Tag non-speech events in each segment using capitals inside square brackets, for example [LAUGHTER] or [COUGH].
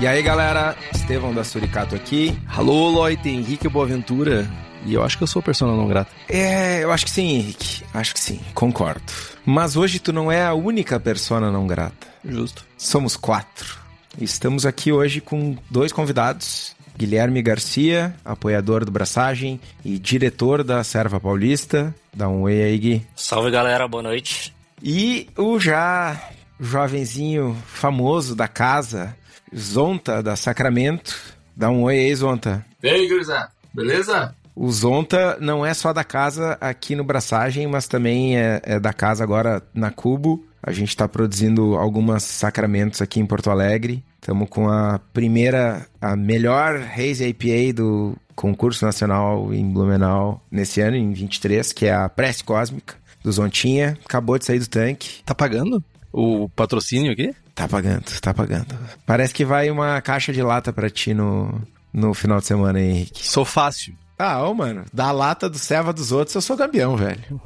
E aí, galera, Estevão da Suricato aqui. Alô, Loite, Henrique Boaventura. E eu acho que eu sou persona não grata. É, eu acho que sim, Henrique. Acho que sim, concordo. Mas hoje tu não é a única persona não grata. Justo. Somos quatro. Estamos aqui hoje com dois convidados. Guilherme Garcia, apoiador do Braçagem e diretor da Serva Paulista. Dá um oi aí, Gui. Salve, galera. Boa noite. E o já jovenzinho famoso da casa, Zonta da Sacramento. Dá um oi aí, Zonta. E aí, gurizada? Beleza? O Zonta não é só da casa aqui no Braçagem, mas também é, é da casa agora na Cubo. A gente está produzindo algumas sacramentos aqui em Porto Alegre. Estamos com a primeira, a melhor Haze IPA do concurso nacional em Blumenau nesse ano, em 23, que é a Prece Cósmica, do Zontinha. Acabou de sair do tanque. Tá pagando o patrocínio aqui? Tá pagando, tá pagando. Parece que vai uma caixa de lata pra ti no, no final de semana, hein, Henrique. Sou fácil. Ah, ô, mano, da lata do serva dos outros eu sou campeão, velho.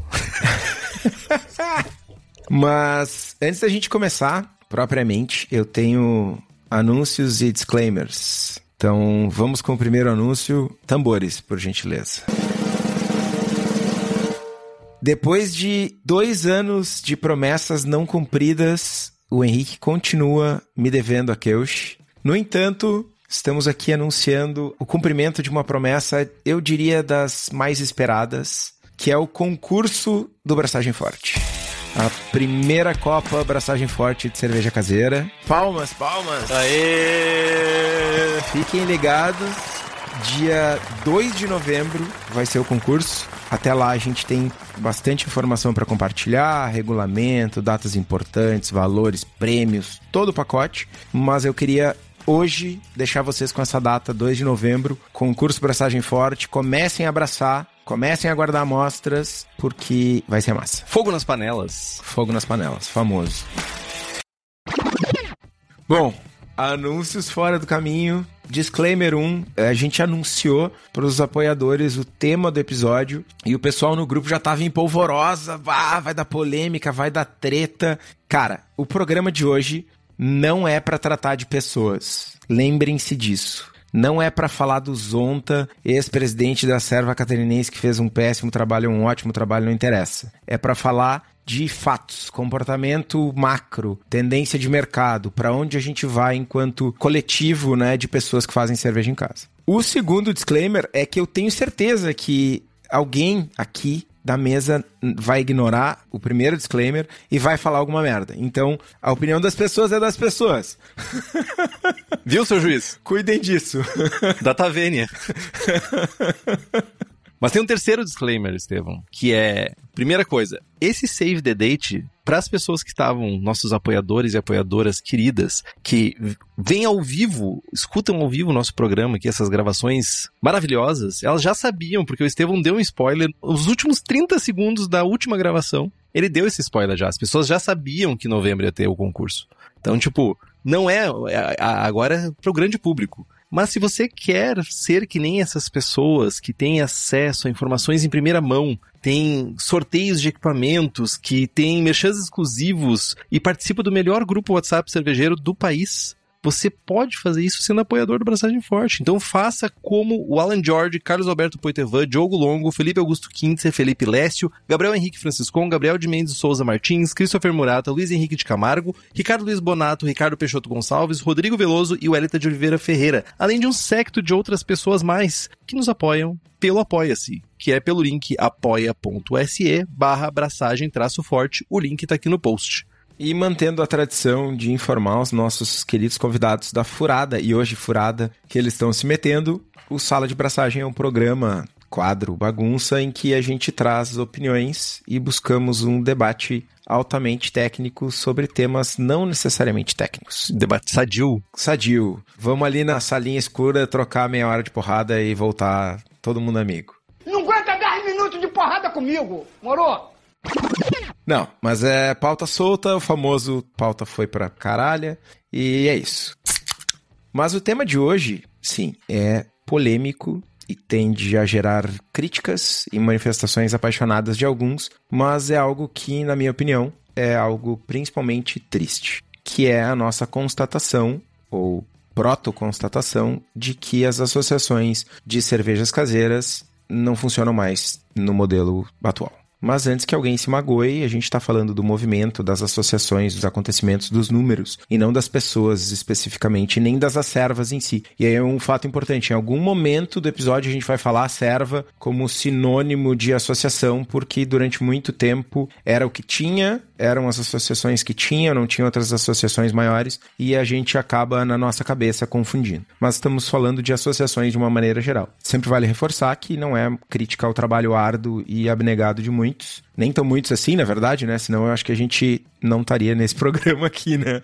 [LAUGHS] Mas antes da gente começar, propriamente, eu tenho anúncios e disclaimers. Então, vamos com o primeiro anúncio. Tambores, por gentileza. Depois de dois anos de promessas não cumpridas, o Henrique continua me devendo a Keush. No entanto, estamos aqui anunciando o cumprimento de uma promessa, eu diria, das mais esperadas, que é o concurso do Braçagem Forte. A primeira Copa Braçagem Forte de cerveja caseira. Palmas, palmas! Aê! Fiquem ligados. Dia 2 de novembro vai ser o concurso. Até lá a gente tem bastante informação para compartilhar, regulamento, datas importantes, valores, prêmios, todo o pacote. Mas eu queria hoje deixar vocês com essa data, 2 de novembro, concurso Braçagem Forte. Comecem a abraçar, comecem a guardar amostras, porque vai ser massa. Fogo nas panelas. Fogo nas panelas, famoso. Bom, anúncios fora do caminho. Disclaimer 1, a gente anunciou para os apoiadores o tema do episódio e o pessoal no grupo já tava em polvorosa, ah, vai dar polêmica, vai dar treta. Cara, o programa de hoje não é para tratar de pessoas. Lembrem-se disso. Não é para falar do Zonta, ex-presidente da Serva Catarinense que fez um péssimo trabalho, um ótimo trabalho, não interessa. É para falar de fatos, comportamento macro, tendência de mercado, para onde a gente vai enquanto coletivo, né, de pessoas que fazem cerveja em casa. O segundo disclaimer é que eu tenho certeza que alguém aqui da mesa vai ignorar o primeiro disclaimer e vai falar alguma merda. Então, a opinião das pessoas é das pessoas. Viu, seu juiz? [LAUGHS] Cuidem disso. Da Tavênia. [LAUGHS] Mas tem um terceiro disclaimer, Estevão, que é, primeira coisa, esse save the date para as pessoas que estavam, nossos apoiadores e apoiadoras queridas, que vêm ao vivo, escutam ao vivo o nosso programa aqui, essas gravações maravilhosas, elas já sabiam, porque o Estevão deu um spoiler os últimos 30 segundos da última gravação. Ele deu esse spoiler já. As pessoas já sabiam que em novembro ia ter o concurso. Então, tipo, não é, é agora é para o grande público. Mas se você quer ser que nem essas pessoas que têm acesso a informações em primeira mão, tem sorteios de equipamentos, que tem merchans exclusivos e participa do melhor grupo WhatsApp cervejeiro do país, você pode fazer isso sendo apoiador do Braçagem Forte. Então faça como o Alan George, Carlos Alberto Poitevin, Diogo Longo, Felipe Augusto Quintzer, Felipe Lécio, Gabriel Henrique Franciscon, Gabriel de Mendes Souza Martins, Christopher Murata, Luiz Henrique de Camargo, Ricardo Luiz Bonato, Ricardo Peixoto Gonçalves, Rodrigo Veloso e Welita de Oliveira Ferreira, além de um secto de outras pessoas mais que nos apoiam pelo Apoia-se, que é pelo link apoia.se barra abraçagem traço forte. O link tá aqui no post. E mantendo a tradição de informar os nossos queridos convidados da Furada, e hoje Furada, que eles estão se metendo, o Sala de Braçagem é um programa, quadro, bagunça, em que a gente traz opiniões e buscamos um debate altamente técnico sobre temas não necessariamente técnicos. Debate sadio. Sadio. Vamos ali na salinha escura trocar meia hora de porrada e voltar todo mundo amigo. Não aguenta 10 minutos de porrada comigo, moro? Não, mas é pauta solta, o famoso pauta foi pra caralho, e é isso. Mas o tema de hoje, sim, é polêmico e tende a gerar críticas e manifestações apaixonadas de alguns, mas é algo que, na minha opinião, é algo principalmente triste, que é a nossa constatação ou proto-constatação de que as associações de cervejas caseiras não funcionam mais no modelo atual. Mas antes que alguém se magoe, a gente está falando do movimento, das associações, dos acontecimentos, dos números, e não das pessoas especificamente, nem das acervas em si. E aí é um fato importante: em algum momento do episódio a gente vai falar a serva como sinônimo de associação, porque durante muito tempo era o que tinha, eram as associações que tinham, não tinha outras associações maiores, e a gente acaba na nossa cabeça confundindo. Mas estamos falando de associações de uma maneira geral. Sempre vale reforçar que não é crítica ao trabalho árduo e abnegado de muitos muitos, nem tão muitos assim, na verdade, né? Senão eu acho que a gente não estaria nesse [LAUGHS] programa aqui, né?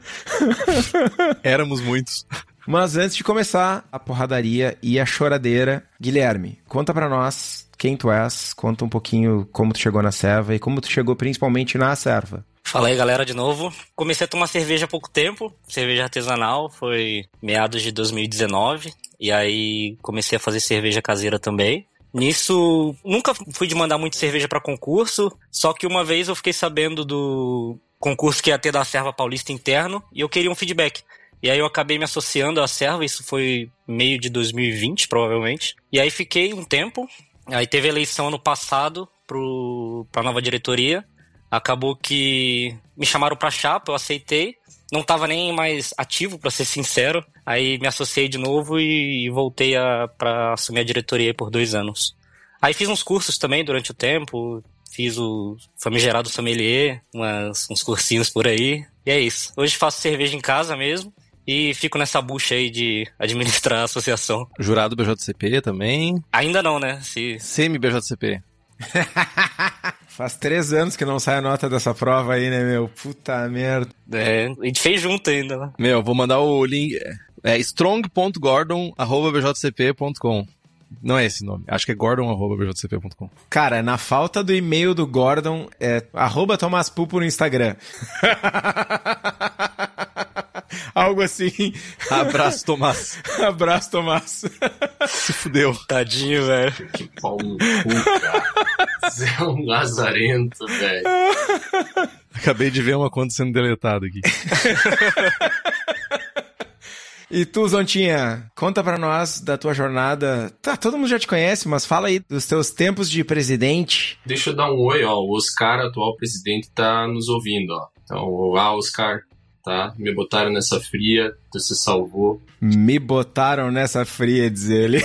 [LAUGHS] Éramos muitos. Mas antes de começar a porradaria e a choradeira, Guilherme, conta para nós quem tu és, conta um pouquinho como tu chegou na serva e como tu chegou principalmente na serva. Fala aí, galera, de novo. Comecei a tomar cerveja há pouco tempo, cerveja artesanal, foi meados de 2019, e aí comecei a fazer cerveja caseira também. Nisso, nunca fui de mandar muito cerveja para concurso, só que uma vez eu fiquei sabendo do concurso que ia ter da Serva Paulista interno e eu queria um feedback. E aí eu acabei me associando à Serva, isso foi meio de 2020, provavelmente. E aí fiquei um tempo, aí teve eleição ano passado pro, pra nova diretoria. Acabou que me chamaram pra chapa, eu aceitei. Não tava nem mais ativo, para ser sincero. Aí me associei de novo e voltei a, pra assumir a diretoria por dois anos. Aí fiz uns cursos também durante o tempo, fiz o famigerado sommelier, umas, uns cursinhos por aí. E é isso. Hoje faço cerveja em casa mesmo e fico nessa bucha aí de [LAUGHS] administrar a associação. Jurado BJCP também? Ainda não, né? Se... Semi-BJCP. [LAUGHS] Faz três anos que não sai a nota dessa prova aí, né, meu? Puta merda. É, a gente fez junto ainda, né? Meu, vou mandar o link. É strong.gordon.bjcp.com. Não é esse nome. Acho que é gordon.bjcp.com. Cara, na falta do e-mail do Gordon, é arroba Tomás Pupo no Instagram. [LAUGHS] Algo assim. Abraço, Tomás. [LAUGHS] Abraço, Tomás. Se fudeu. Tadinho, velho. Que pau no cu, cara. Você é um lazarento, velho. Acabei de ver uma conta sendo deletada aqui. [LAUGHS] E tu, Zontinha, conta pra nós da tua jornada. Tá, todo mundo já te conhece, mas fala aí dos teus tempos de presidente. Deixa eu dar um oi, ó. O Oscar, atual presidente, tá nos ouvindo, ó. Então, olá, Oscar, tá? Me botaram nessa fria, tu se salvou. Me botaram nessa fria, diz ele.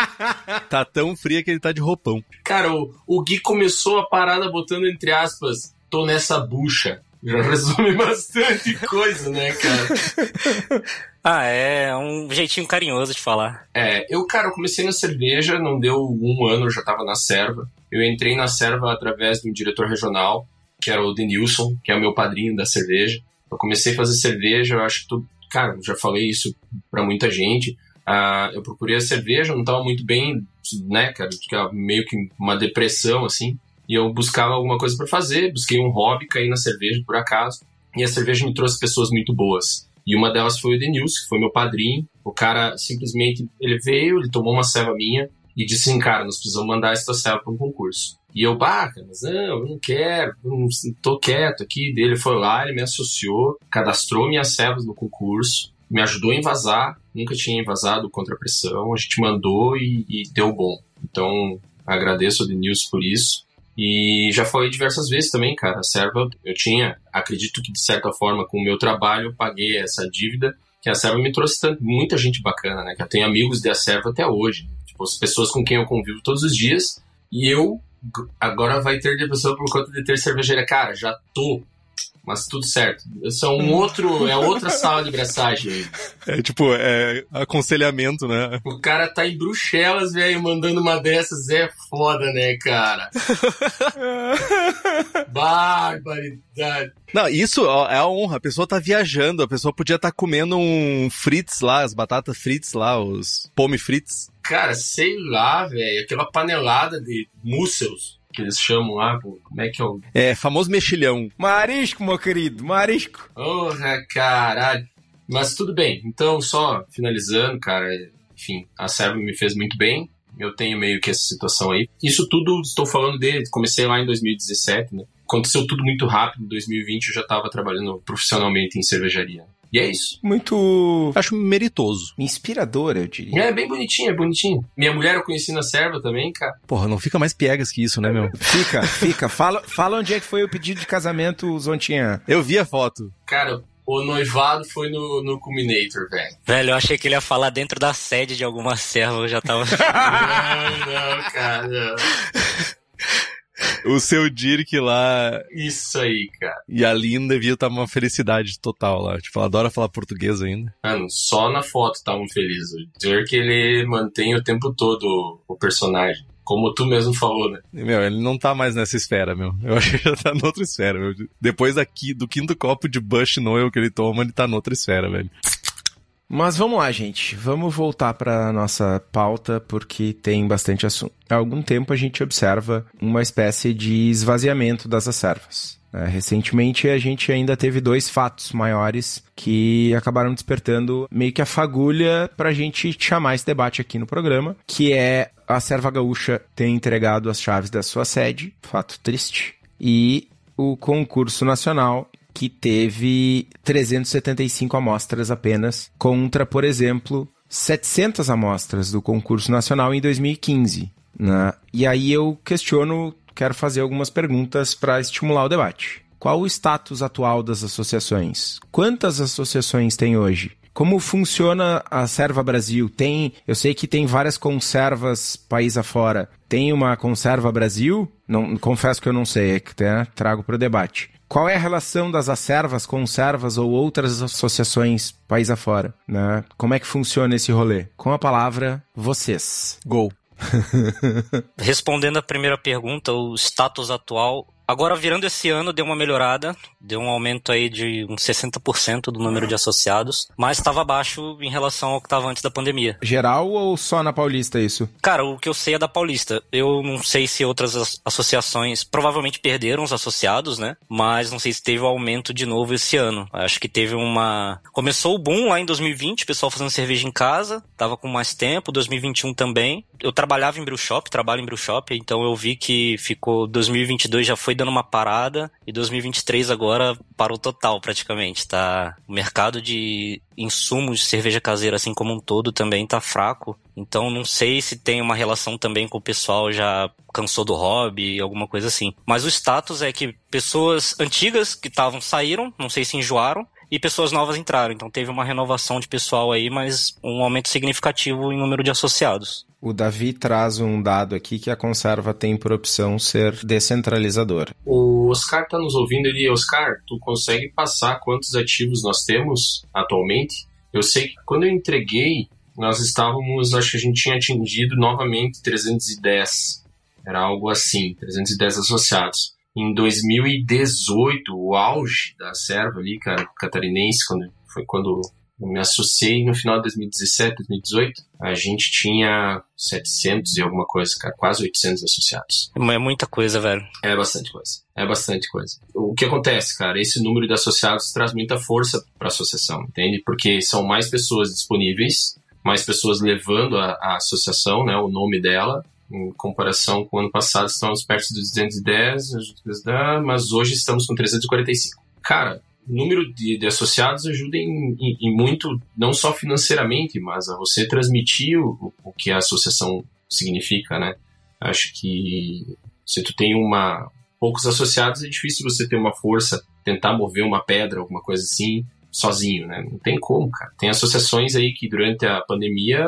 [LAUGHS] tá tão fria que ele tá de roupão. Cara, o, o Gui começou a parada botando entre aspas, tô nessa bucha. Já resume bastante coisa, né, cara? [LAUGHS] Ah, é um jeitinho carinhoso de falar. É, eu, cara, eu comecei na cerveja, não deu um ano, eu já tava na serva. Eu entrei na serva através de um diretor regional, que era o Denilson, que é o meu padrinho da cerveja. Eu comecei a fazer cerveja, eu acho que tu, cara, já falei isso pra muita gente. Uh, eu procurei a cerveja, não tava muito bem, né, cara, meio que uma depressão, assim. E eu buscava alguma coisa para fazer, busquei um hobby, caí na cerveja por acaso. E a cerveja me trouxe pessoas muito boas. E uma delas foi o Denilson, que foi meu padrinho. O cara simplesmente, ele veio, ele tomou uma serva minha e disse assim, cara, nós precisamos mandar essa serva para um concurso. E eu, bah, mas não, não quero, não, tô quieto aqui. Ele foi lá, ele me associou, cadastrou minhas servas no concurso. me ajudou a invasar, nunca tinha invasado contra a pressão, a gente mandou e, e deu bom. Então, agradeço ao Denilson por isso. E já falei diversas vezes também, cara, a serva, eu tinha, acredito que de certa forma, com o meu trabalho, eu paguei essa dívida, que a serva me trouxe tanto, muita gente bacana, né? Que eu tenho amigos da serva até hoje. Tipo, as pessoas com quem eu convivo todos os dias. E eu, agora vai ter depressão por conta de ter cervejaria. Cara, já tô mas tudo certo. Isso é um outro, é outra [LAUGHS] sala de braçagem. É tipo, é aconselhamento, né? O cara tá em Bruxelas, velho, mandando uma dessas é foda, né, cara? [LAUGHS] Barbaridade. Não, isso é a honra. A pessoa tá viajando, a pessoa podia estar tá comendo um fritz lá, as batatas frites lá, os pome frites. Cara, sei lá, velho, aquela panelada de mussels que eles chamam lá, pô, como é que é o... É, famoso mexilhão. Marisco, meu querido, marisco. Porra, caralho. Mas tudo bem, então só finalizando, cara, enfim, a serva me fez muito bem, eu tenho meio que essa situação aí. Isso tudo, estou falando de, comecei lá em 2017, né? Aconteceu tudo muito rápido, em 2020 eu já estava trabalhando profissionalmente em cervejaria. E é isso. Muito. Acho meritoso. Inspirador, eu diria. É bem bonitinho, é bonitinho. Minha mulher eu conheci na serva também, cara. Porra, não fica mais piegas que isso, né, meu? Fica, fica. Fala, fala onde é que foi o pedido de casamento, Zontinha. Eu vi a foto. Cara, o noivado foi no, no Culminator, velho. Velho, eu achei que ele ia falar dentro da sede de alguma serva, eu já tava. [LAUGHS] não, não, cara. Não. O seu Dirk lá. Isso aí, cara. E a Linda devia estar uma felicidade total lá. Tipo, ela adora falar português ainda. Mano, só na foto estavam felizes. O Dirk, ele mantém o tempo todo o personagem. Como tu mesmo falou, né? Meu, ele não tá mais nessa esfera, meu. Eu [LAUGHS] acho que já tá noutra esfera, meu. Depois aqui, do quinto copo de Bush Noel que ele toma, ele tá noutra esfera, velho. Mas vamos lá, gente. Vamos voltar para nossa pauta porque tem bastante assunto. Há algum tempo a gente observa uma espécie de esvaziamento das reservas. É, recentemente a gente ainda teve dois fatos maiores que acabaram despertando meio que a fagulha para a gente chamar esse debate aqui no programa, que é a Serva Gaúcha ter entregado as chaves da sua sede, fato triste, e o concurso nacional que teve 375 amostras apenas, contra, por exemplo, 700 amostras do concurso nacional em 2015. Né? E aí eu questiono, quero fazer algumas perguntas para estimular o debate. Qual o status atual das associações? Quantas associações tem hoje? Como funciona a Serva Brasil? Tem, eu sei que tem várias conservas país afora. Tem uma conserva Brasil? Não, confesso que eu não sei, é que trago para o debate. Qual é a relação das acervas, conservas ou outras associações país afora? Né? Como é que funciona esse rolê? Com a palavra, vocês. Gol. [LAUGHS] Respondendo a primeira pergunta, o status atual Agora, virando esse ano, deu uma melhorada, deu um aumento aí de uns 60% do número de associados, mas estava baixo em relação ao que estava antes da pandemia. Geral ou só na Paulista isso? Cara, o que eu sei é da Paulista. Eu não sei se outras associações provavelmente perderam os associados, né? Mas não sei se teve um aumento de novo esse ano. Acho que teve uma. Começou o boom lá em 2020, o pessoal fazendo cerveja em casa, tava com mais tempo, 2021 também. Eu trabalhava em brew shop, trabalho em brew shop, então eu vi que ficou 2022 já foi dando uma parada e 2023 agora parou total praticamente, tá? O mercado de insumos de cerveja caseira assim como um todo também tá fraco. Então não sei se tem uma relação também com o pessoal já cansou do hobby, alguma coisa assim. Mas o status é que pessoas antigas que estavam saíram, não sei se enjoaram, e pessoas novas entraram. Então teve uma renovação de pessoal aí, mas um aumento significativo em número de associados. O Davi traz um dado aqui que a conserva tem por opção ser descentralizador. O Oscar está nos ouvindo ali. Oscar, tu consegue passar quantos ativos nós temos atualmente? Eu sei que quando eu entreguei, nós estávamos, acho que a gente tinha atingido novamente 310. Era algo assim, 310 associados. Em 2018, o auge da serva ali, cara, catarinense, quando, foi quando eu me associei no final de 2017, 2018, a gente tinha 700 e alguma coisa, cara, quase 800 associados. É muita coisa, velho. É bastante coisa. É bastante coisa. O que acontece, cara? Esse número de associados traz muita força para a associação, entende? Porque são mais pessoas disponíveis, mais pessoas levando a, a associação, né, o nome dela, em comparação com o ano passado, estamos perto dos 210, mas hoje estamos com 345. Cara, número de, de associados ajuda em, em, em, muito, não só financeiramente, mas a você transmitir o, o que a associação significa, né? Acho que se tu tem uma poucos associados é difícil você ter uma força, tentar mover uma pedra, alguma coisa assim, sozinho, né? Não tem como, cara. Tem associações aí que durante a pandemia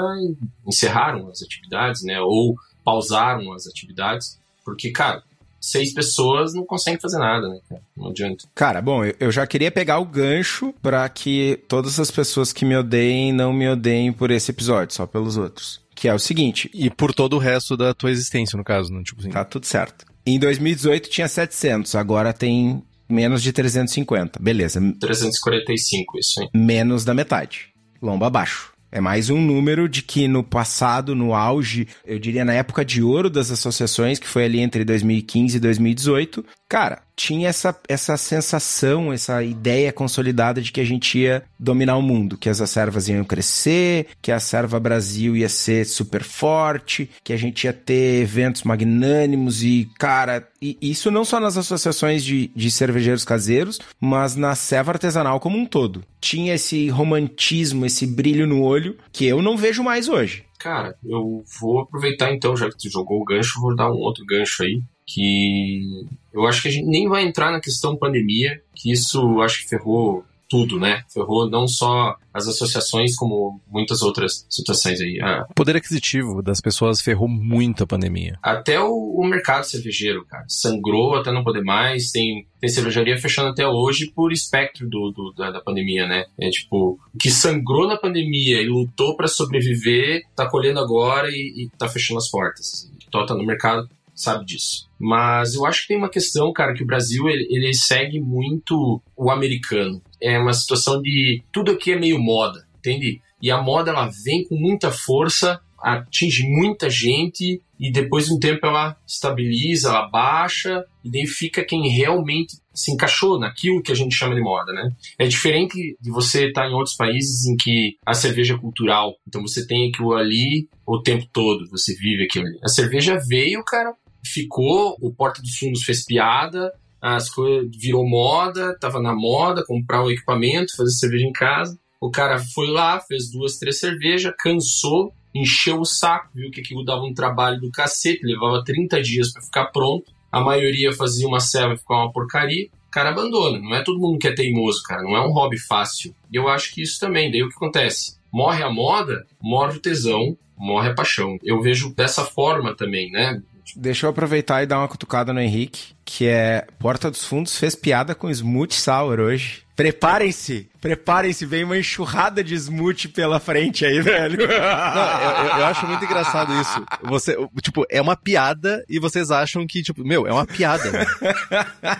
encerraram as atividades, né? Ou pausaram as atividades, porque, cara, seis pessoas não conseguem fazer nada, né, cara? Não adianta. Cara, bom, eu já queria pegar o gancho para que todas as pessoas que me odeiem não me odeiem por esse episódio, só pelos outros. Que é o seguinte. E por todo o resto da tua existência, no caso, né? Tipo assim. Tá tudo certo. Em 2018 tinha 700, agora tem menos de 350. Beleza. 345, isso, hein? Menos da metade. Lomba abaixo. É mais um número de que no passado, no auge, eu diria na época de ouro das associações, que foi ali entre 2015 e 2018, cara, tinha essa, essa sensação, essa ideia consolidada de que a gente ia dominar o mundo, que as reservas iam crescer, que a Serva Brasil ia ser super forte, que a gente ia ter eventos magnânimos e, cara, e isso não só nas associações de, de cervejeiros caseiros, mas na serva artesanal como um todo. Tinha esse romantismo, esse brilho no olho que eu não vejo mais hoje. Cara, eu vou aproveitar então, já que tu jogou o gancho, vou dar um outro gancho aí que eu acho que a gente nem vai entrar na questão pandemia, que isso acho que ferrou tudo, né? Ferrou não só as associações, como muitas outras situações aí. Ah, o poder aquisitivo das pessoas ferrou muito a pandemia. Até o, o, mercado cervejeiro, cara. Sangrou até não poder mais. Tem, tem cervejaria fechando até hoje por espectro do, do da, da, pandemia, né? É tipo, o que sangrou na pandemia e lutou para sobreviver, tá colhendo agora e, e tá fechando as portas. Então tá no mercado sabe disso. Mas eu acho que tem uma questão, cara, que o Brasil ele, ele segue muito o americano. É uma situação de tudo aqui é meio moda, entende? E a moda ela vem com muita força, atinge muita gente e depois de um tempo ela estabiliza, ela baixa e daí fica quem realmente se encaixou naquilo que a gente chama de moda, né? É diferente de você estar em outros países em que a cerveja é cultural, então você tem aquilo ali o tempo todo, você vive aquilo ali. A cerveja veio, cara, ficou, o Porta dos Fundos fez piada, as coisas virou moda, tava na moda, comprar o equipamento, fazer cerveja em casa. O cara foi lá, fez duas, três cervejas, cansou, encheu o saco, viu que aquilo dava um trabalho do cacete, levava 30 dias para ficar pronto. A maioria fazia uma selva e ficava uma porcaria. O cara abandona. Não é todo mundo que é teimoso, cara. Não é um hobby fácil. E eu acho que isso também. Daí o que acontece? Morre a moda, morre o tesão, morre a paixão. Eu vejo dessa forma também, né? Deixa eu aproveitar e dar uma cutucada no Henrique, que é Porta dos Fundos fez piada com Smooth Sour hoje. Preparem-se, preparem-se, vem uma enxurrada de smoothie pela frente aí, velho. Não, eu, eu, acho muito engraçado isso. Você, tipo, é uma piada e vocês acham que, tipo, meu, é uma piada.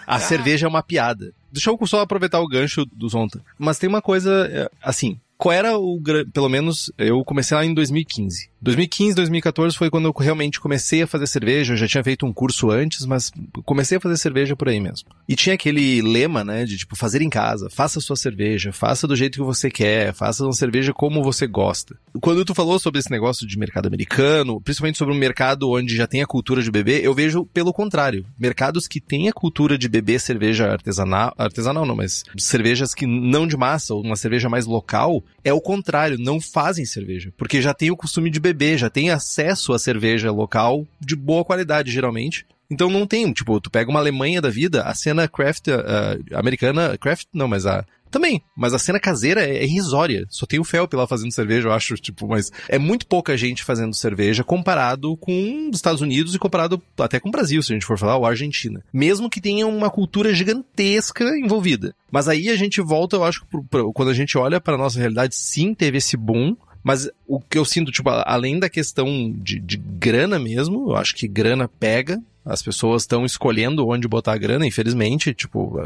A cerveja é uma piada. Deixa eu só aproveitar o gancho do Zonta. Mas tem uma coisa, é, assim, qual era o. Pelo menos eu comecei lá em 2015. 2015, 2014 foi quando eu realmente comecei a fazer cerveja. Eu já tinha feito um curso antes, mas comecei a fazer cerveja por aí mesmo. E tinha aquele lema, né, de tipo, fazer em casa, faça sua cerveja, faça do jeito que você quer, faça uma cerveja como você gosta. Quando tu falou sobre esse negócio de mercado americano, principalmente sobre um mercado onde já tem a cultura de beber, eu vejo pelo contrário. Mercados que têm a cultura de beber cerveja artesanal, artesanal não, mas cervejas que não de massa, ou uma cerveja mais local, é o contrário, não fazem cerveja. Porque já tem o costume de beber, já tem acesso à cerveja local de boa qualidade, geralmente. Então não tem, tipo, tu pega uma Alemanha da vida, a cena craft uh, americana, craft não, mas a também, mas a cena caseira é, é irrisória. Só tem o Felp lá fazendo cerveja, eu acho, tipo, mas é muito pouca gente fazendo cerveja comparado com os Estados Unidos e comparado até com o Brasil, se a gente for falar, ou a Argentina. Mesmo que tenha uma cultura gigantesca envolvida. Mas aí a gente volta, eu acho, pro, pro, quando a gente olha para nossa realidade, sim, teve esse boom, mas o que eu sinto, tipo, além da questão de, de grana mesmo, eu acho que grana pega, as pessoas estão escolhendo onde botar a grana, infelizmente. Tipo,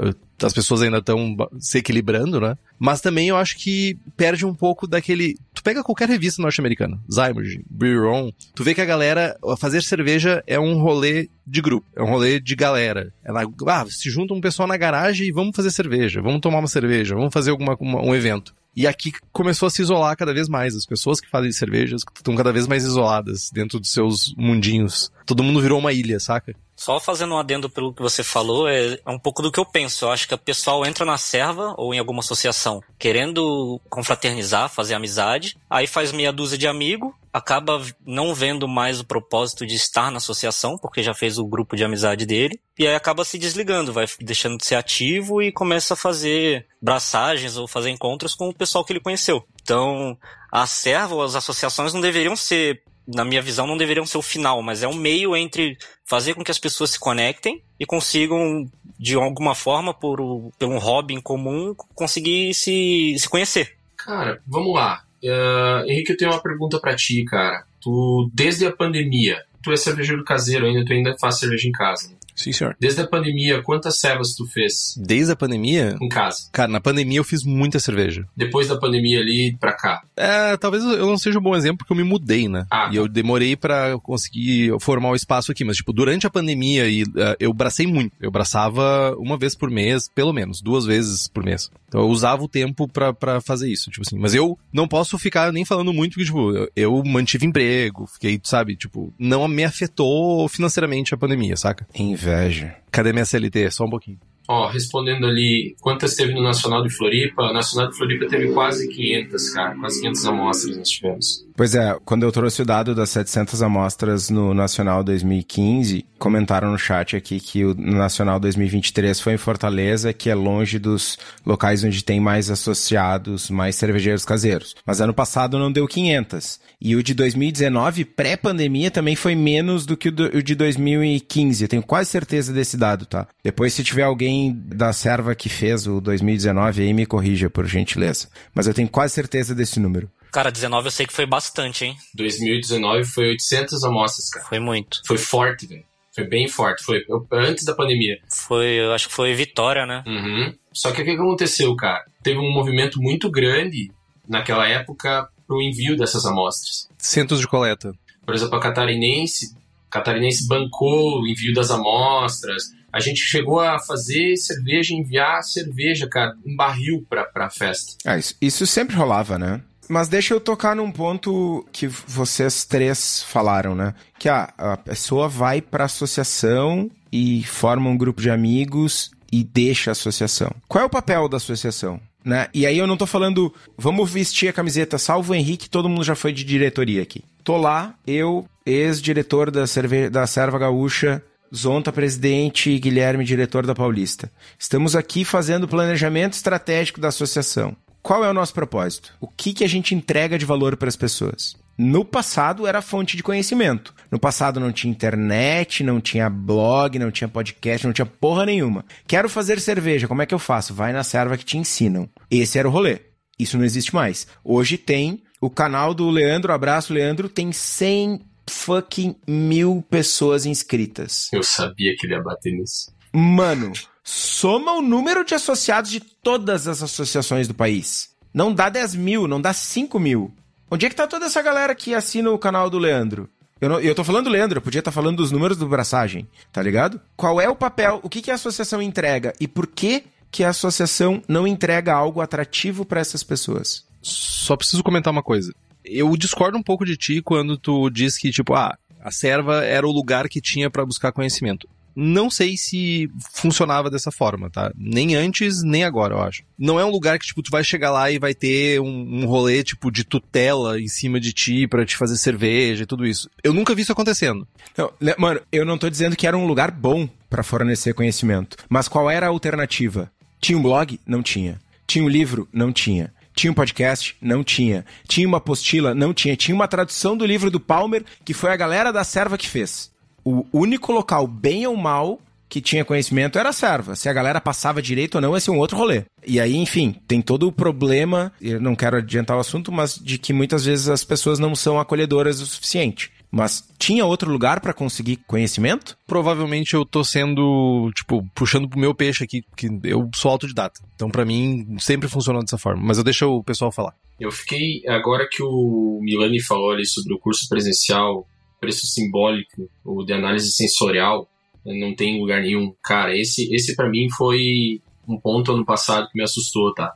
as pessoas ainda estão se equilibrando, né? Mas também eu acho que perde um pouco daquele. Tu pega qualquer revista norte-americana, Zymerge, Brew tu vê que a galera, fazer cerveja é um rolê de grupo, é um rolê de galera. Ela, ah, se junta um pessoal na garagem e vamos fazer cerveja, vamos tomar uma cerveja, vamos fazer alguma, uma, um evento. E aqui começou a se isolar cada vez mais. As pessoas que fazem cervejas estão cada vez mais isoladas dentro dos seus mundinhos. Todo mundo virou uma ilha, saca? Só fazendo um adendo pelo que você falou, é, é um pouco do que eu penso. Eu acho que o pessoal entra na serva ou em alguma associação querendo confraternizar, fazer amizade, aí faz meia dúzia de amigo, acaba não vendo mais o propósito de estar na associação, porque já fez o grupo de amizade dele, e aí acaba se desligando, vai deixando de ser ativo e começa a fazer braçagens ou fazer encontros com o pessoal que ele conheceu. Então, a serva as associações não deveriam ser na minha visão, não deveriam ser o final, mas é um meio entre fazer com que as pessoas se conectem e consigam, de alguma forma, por, por um hobby em comum, conseguir se, se conhecer. Cara, vamos lá. Uh, Henrique, eu tenho uma pergunta para ti, cara. Tu, desde a pandemia, tu é cervejeiro caseiro ainda, tu ainda faz cerveja em casa. Né? Sim, senhor. Desde a pandemia, quantas servas tu fez? Desde a pandemia? Em casa. Cara, na pandemia eu fiz muita cerveja. Depois da pandemia ali pra cá? É, talvez eu não seja um bom exemplo porque eu me mudei, né? Ah, e eu tá. demorei para conseguir formar o um espaço aqui. Mas, tipo, durante a pandemia e, uh, eu bracei muito. Eu braçava uma vez por mês, pelo menos, duas vezes por mês. Então eu usava o tempo para fazer isso, tipo assim. Mas eu não posso ficar nem falando muito, porque, tipo, eu, eu mantive emprego, fiquei, sabe, tipo, não me afetou financeiramente a pandemia, saca? Inveja. Cadê minha CLT? Só um pouquinho. Ó, respondendo ali, quantas teve no Nacional de Floripa? O Nacional de Floripa teve quase 500, cara. Quase 500 amostras nós tivemos. Pois é, quando eu trouxe o dado das 700 amostras no Nacional 2015, comentaram no chat aqui que o Nacional 2023 foi em Fortaleza, que é longe dos locais onde tem mais associados, mais cervejeiros caseiros. Mas ano passado não deu 500. E o de 2019, pré-pandemia, também foi menos do que o de 2015. Eu tenho quase certeza desse dado, tá? Depois, se tiver alguém da serva que fez o 2019 aí, me corrija, por gentileza. Mas eu tenho quase certeza desse número. Cara, 19 eu sei que foi bastante, hein? 2019 foi 800 amostras, cara. Foi muito. Foi forte, velho. Foi bem forte. Foi antes da pandemia. Foi, eu acho que foi Vitória, né? Uhum. Só que o que aconteceu, cara? Teve um movimento muito grande naquela época pro envio dessas amostras. Centros de coleta. Por exemplo, a Catarinense, a Catarinense bancou o envio das amostras. A gente chegou a fazer cerveja, enviar cerveja, cara, em barril pra, pra festa. Ah, isso, isso sempre rolava, né? Mas deixa eu tocar num ponto que vocês três falaram, né? Que ah, a pessoa vai para associação e forma um grupo de amigos e deixa a associação. Qual é o papel da associação? Né? E aí eu não tô falando, vamos vestir a camiseta salvo o Henrique, todo mundo já foi de diretoria aqui. Tô lá, eu, ex-diretor da, cerve... da Serva Gaúcha, Zonta presidente e Guilherme diretor da Paulista. Estamos aqui fazendo planejamento estratégico da associação. Qual é o nosso propósito? O que, que a gente entrega de valor para as pessoas? No passado era fonte de conhecimento. No passado não tinha internet, não tinha blog, não tinha podcast, não tinha porra nenhuma. Quero fazer cerveja, como é que eu faço? Vai na serva que te ensinam. Esse era o rolê. Isso não existe mais. Hoje tem o canal do Leandro, abraço Leandro, tem 100 fucking mil pessoas inscritas. Eu sabia que ele ia bater nisso. Mano, soma o número de associados de todas as associações do país. Não dá 10 mil, não dá 5 mil. Onde é que tá toda essa galera que assina o canal do Leandro? Eu, não, eu tô falando do Leandro, eu podia estar tá falando dos números do braçagem, tá ligado? Qual é o papel, o que, que a associação entrega e por que, que a associação não entrega algo atrativo para essas pessoas? Só preciso comentar uma coisa. Eu discordo um pouco de ti quando tu diz que, tipo, ah, a serva era o lugar que tinha para buscar conhecimento. Não sei se funcionava dessa forma, tá? Nem antes, nem agora, eu acho. Não é um lugar que, tipo, tu vai chegar lá e vai ter um, um rolê, tipo, de tutela em cima de ti para te fazer cerveja e tudo isso. Eu nunca vi isso acontecendo. Não, mano, eu não tô dizendo que era um lugar bom para fornecer conhecimento. Mas qual era a alternativa? Tinha um blog? Não tinha. Tinha um livro? Não tinha. Tinha um podcast? Não tinha. Tinha uma apostila? Não tinha. Tinha uma tradução do livro do Palmer, que foi a galera da serva que fez o único local, bem ou mal, que tinha conhecimento era a serva. Se a galera passava direito ou não, esse é um outro rolê. E aí, enfim, tem todo o problema, eu não quero adiantar o assunto, mas de que muitas vezes as pessoas não são acolhedoras o suficiente. Mas tinha outro lugar para conseguir conhecimento? Provavelmente eu tô sendo, tipo, puxando pro meu peixe aqui, que eu sou autodidata. Então, para mim, sempre funcionou dessa forma. Mas eu deixo o pessoal falar. Eu fiquei, agora que o Milani falou ali sobre o curso presencial preço simbólico, o de análise sensorial, não tem lugar nenhum. Cara, esse, esse para mim foi um ponto ano passado que me assustou, tá?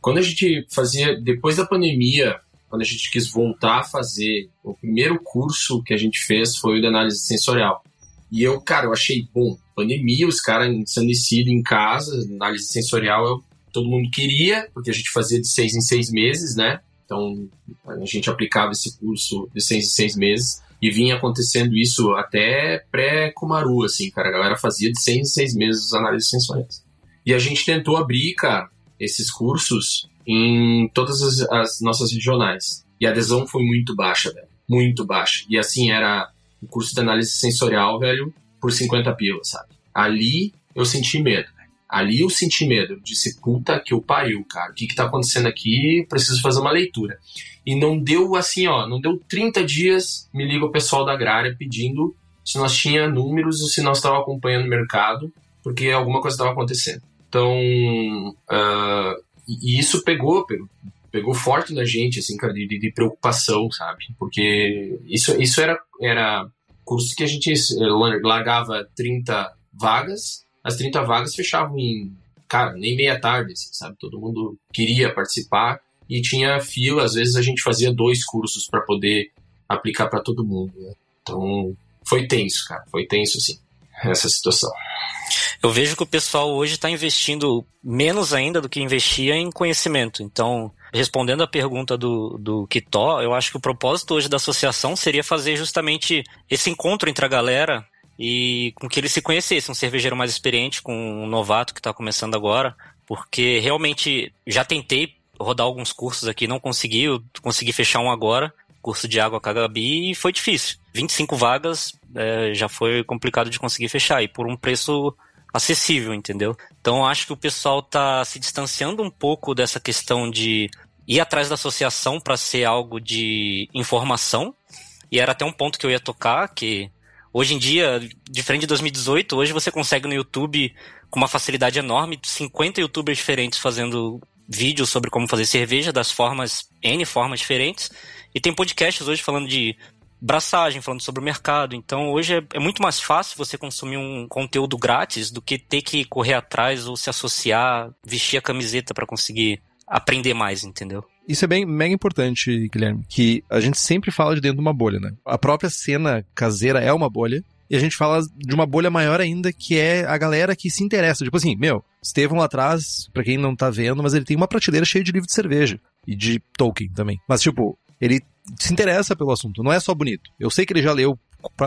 Quando a gente fazia, depois da pandemia, quando a gente quis voltar a fazer, o primeiro curso que a gente fez foi o de análise sensorial. E eu, cara, eu achei, bom, pandemia, os caras ensandecidos em casa, análise sensorial, eu, todo mundo queria, porque a gente fazia de seis em seis meses, né? Então, a gente aplicava esse curso de seis em seis meses. E vinha acontecendo isso até pré-Kumaru, assim, cara. A galera fazia de seis em seis meses as análises sensoriais. E a gente tentou abrir, cara, esses cursos em todas as, as nossas regionais. E a adesão foi muito baixa, velho. Muito baixa. E assim, era o curso de análise sensorial, velho, por 50 pilas, sabe? Ali eu senti medo. Ali eu senti medo. Disse, puta que eu pariu, cara. O que que tá acontecendo aqui? Preciso fazer uma leitura. E não deu assim, ó, não deu 30 dias, me liga o pessoal da agrária pedindo se nós tinha números ou se nós estávamos acompanhando o mercado, porque alguma coisa estava acontecendo. Então, uh, e isso pegou, pegou, pegou forte na gente, assim, cara, de, de, preocupação, sabe? Porque isso, isso era, era curso que a gente eh, largava 30 vagas, as 30 vagas fechavam em, cara, nem meia tarde, assim, sabe? Todo mundo queria participar e tinha fila, às vezes a gente fazia dois cursos para poder aplicar para todo mundo, né? Então, foi tenso, cara, foi tenso, assim, essa situação. Eu vejo que o pessoal hoje está investindo menos ainda do que investia em conhecimento. Então, respondendo a pergunta do, do Kitó, eu acho que o propósito hoje da associação seria fazer justamente esse encontro entre a galera e com que eles se conhecessem, um cervejeiro mais experiente com um novato que está começando agora, porque realmente já tentei rodar alguns cursos aqui, não consegui, eu consegui fechar um agora, curso de água Kagabi, e foi difícil. 25 vagas é, já foi complicado de conseguir fechar, e por um preço acessível, entendeu? Então acho que o pessoal está se distanciando um pouco dessa questão de ir atrás da associação para ser algo de informação. E era até um ponto que eu ia tocar, que hoje em dia, diferente de 2018, hoje você consegue no YouTube, com uma facilidade enorme, 50 youtubers diferentes fazendo vídeos sobre como fazer cerveja, das formas, N formas diferentes. E tem podcasts hoje falando de braçagem, falando sobre o mercado. Então hoje é, é, muito mais fácil você consumir um conteúdo grátis do que ter que correr atrás ou se associar, vestir a camiseta para conseguir aprender mais, entendeu? Isso é bem mega importante, Guilherme, que a gente sempre fala de dentro de uma bolha, né? A própria cena caseira é uma bolha, e a gente fala de uma bolha maior ainda, que é a galera que se interessa. Tipo assim, meu, Estevão lá atrás, pra quem não tá vendo, mas ele tem uma prateleira cheia de livro de cerveja. E de Tolkien também. Mas, tipo, ele se interessa pelo assunto. Não é só bonito. Eu sei que ele já leu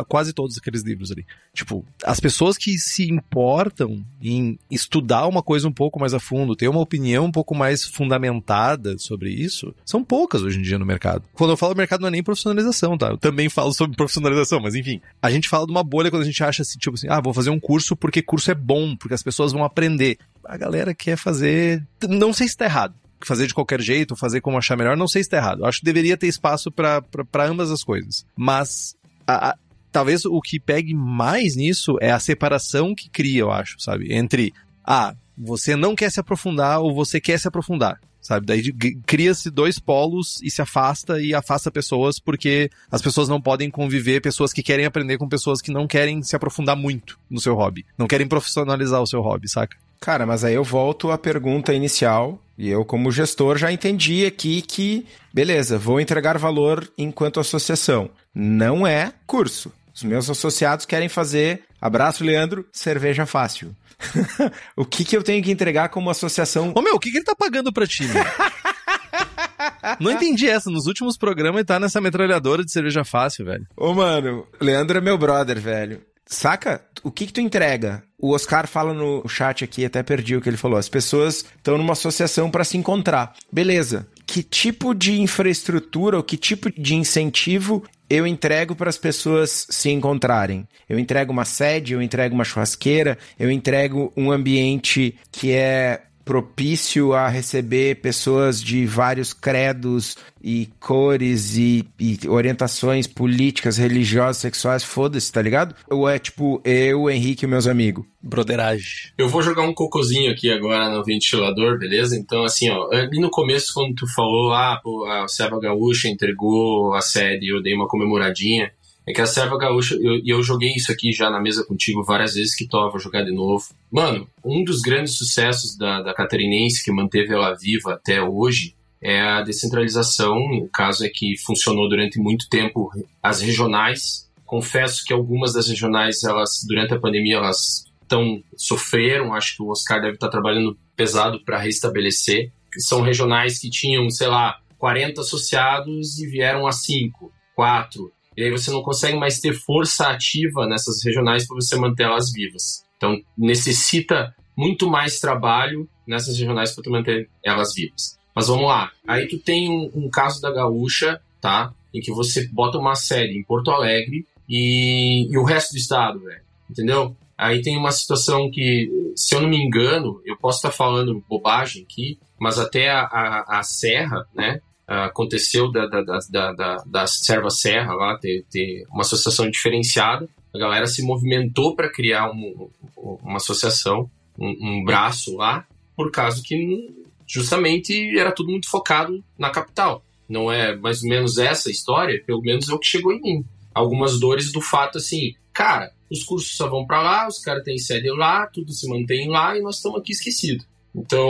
quase todos aqueles livros ali. Tipo, as pessoas que se importam em estudar uma coisa um pouco mais a fundo, ter uma opinião um pouco mais fundamentada sobre isso, são poucas hoje em dia no mercado. Quando eu falo mercado, não é nem profissionalização, tá? Eu também falo sobre profissionalização, mas enfim. A gente fala de uma bolha quando a gente acha assim, tipo assim, ah, vou fazer um curso porque curso é bom, porque as pessoas vão aprender. A galera quer fazer. Não sei se tá errado fazer de qualquer jeito, fazer como achar melhor, não sei se está errado. acho que deveria ter espaço para ambas as coisas. Mas a, a, talvez o que pegue mais nisso é a separação que cria, eu acho, sabe? Entre, ah, você não quer se aprofundar ou você quer se aprofundar sabe? Daí cria-se dois polos e se afasta e afasta pessoas porque as pessoas não podem conviver, pessoas que querem aprender com pessoas que não querem se aprofundar muito no seu hobby, não querem profissionalizar o seu hobby, saca? Cara, mas aí eu volto à pergunta inicial e eu, como gestor, já entendi aqui que, beleza, vou entregar valor enquanto associação. Não é curso. Os meus associados querem fazer, abraço, Leandro, cerveja fácil. [LAUGHS] o que, que eu tenho que entregar como associação? Ô meu, o que, que ele tá pagando pra ti? [LAUGHS] Não entendi essa. Nos últimos programas ele tá nessa metralhadora de cerveja fácil, velho. Ô, mano, Leandro é meu brother, velho. Saca? O que que tu entrega? O Oscar fala no chat aqui, até perdi o que ele falou. As pessoas estão numa associação para se encontrar. Beleza. Que tipo de infraestrutura ou que tipo de incentivo eu entrego para as pessoas se encontrarem. Eu entrego uma sede, eu entrego uma churrasqueira, eu entrego um ambiente que é propício a receber pessoas de vários credos e cores e, e orientações políticas, religiosas, sexuais, foda-se, tá ligado? Ou é tipo eu, Henrique e meus amigos? Broderagem. Eu vou jogar um cocôzinho aqui agora no ventilador, beleza? Então, assim, ó, ali no começo, quando tu falou, ah, pô, a Serva Gaúcha entregou a sede, eu dei uma comemoradinha. É que a Serva Gaúcha, e eu, eu, joguei isso aqui já na mesa contigo várias vezes, que vou jogar de novo. Mano, um dos grandes sucessos da, da Catarinense que manteve ela viva até hoje é a descentralização. O caso é que funcionou durante muito tempo as regionais Confesso que algumas das regionais, elas durante a pandemia, elas tão sofreram. Acho que o Oscar deve estar trabalhando pesado para restabelecer. São regionais que tinham, sei lá, 40 associados e vieram a 5, 4. E aí você não consegue mais ter força ativa nessas regionais para você manter elas vivas. Então necessita muito mais trabalho nessas regionais para tu manter elas vivas. Mas vamos lá. Aí tu tem um, um, caso da Gaúcha, tá? Em que você bota uma sede em Porto Alegre e, e o resto do estado, velho. Entendeu? Aí tem uma situação que, se eu não me engano, eu posso estar falando bobagem aqui, mas até a, a, a Serra, né? Aconteceu da, da, da, da, da Serva Serra lá, ter, ter uma associação diferenciada. A galera se movimentou para criar um, uma associação, um, um braço lá, por causa que justamente era tudo muito focado na capital. Não é mais ou menos essa história, pelo menos é o que chegou em mim. Algumas dores do fato assim, cara, os cursos só vão para lá, os caras têm sede lá, tudo se mantém lá e nós estamos aqui esquecidos. Então,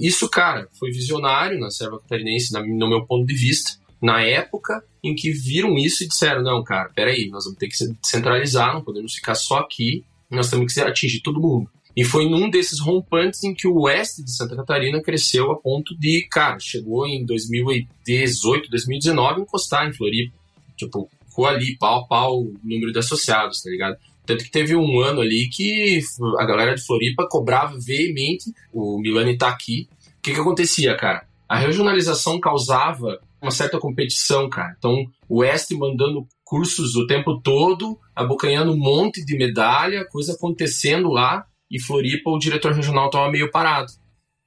isso, cara, foi visionário na Serva Catarinense, no meu ponto de vista, na época em que viram isso e disseram: não, cara, peraí, nós vamos ter que centralizar, não podemos ficar só aqui, nós temos que atingir todo mundo. E foi num desses rompantes em que o oeste de Santa Catarina cresceu a ponto de, cara, chegou em 2018, 2019 encostar em Floripa. Tipo, ficou ali pau a pau o número de associados, tá ligado? Tanto que teve um ano ali que a galera de Floripa cobrava veemente, o Milani tá aqui. O que que acontecia, cara? A regionalização causava uma certa competição, cara. Então, o Oeste mandando cursos o tempo todo, abocanhando um monte de medalha, coisa acontecendo lá, e Floripa, o diretor regional tava meio parado.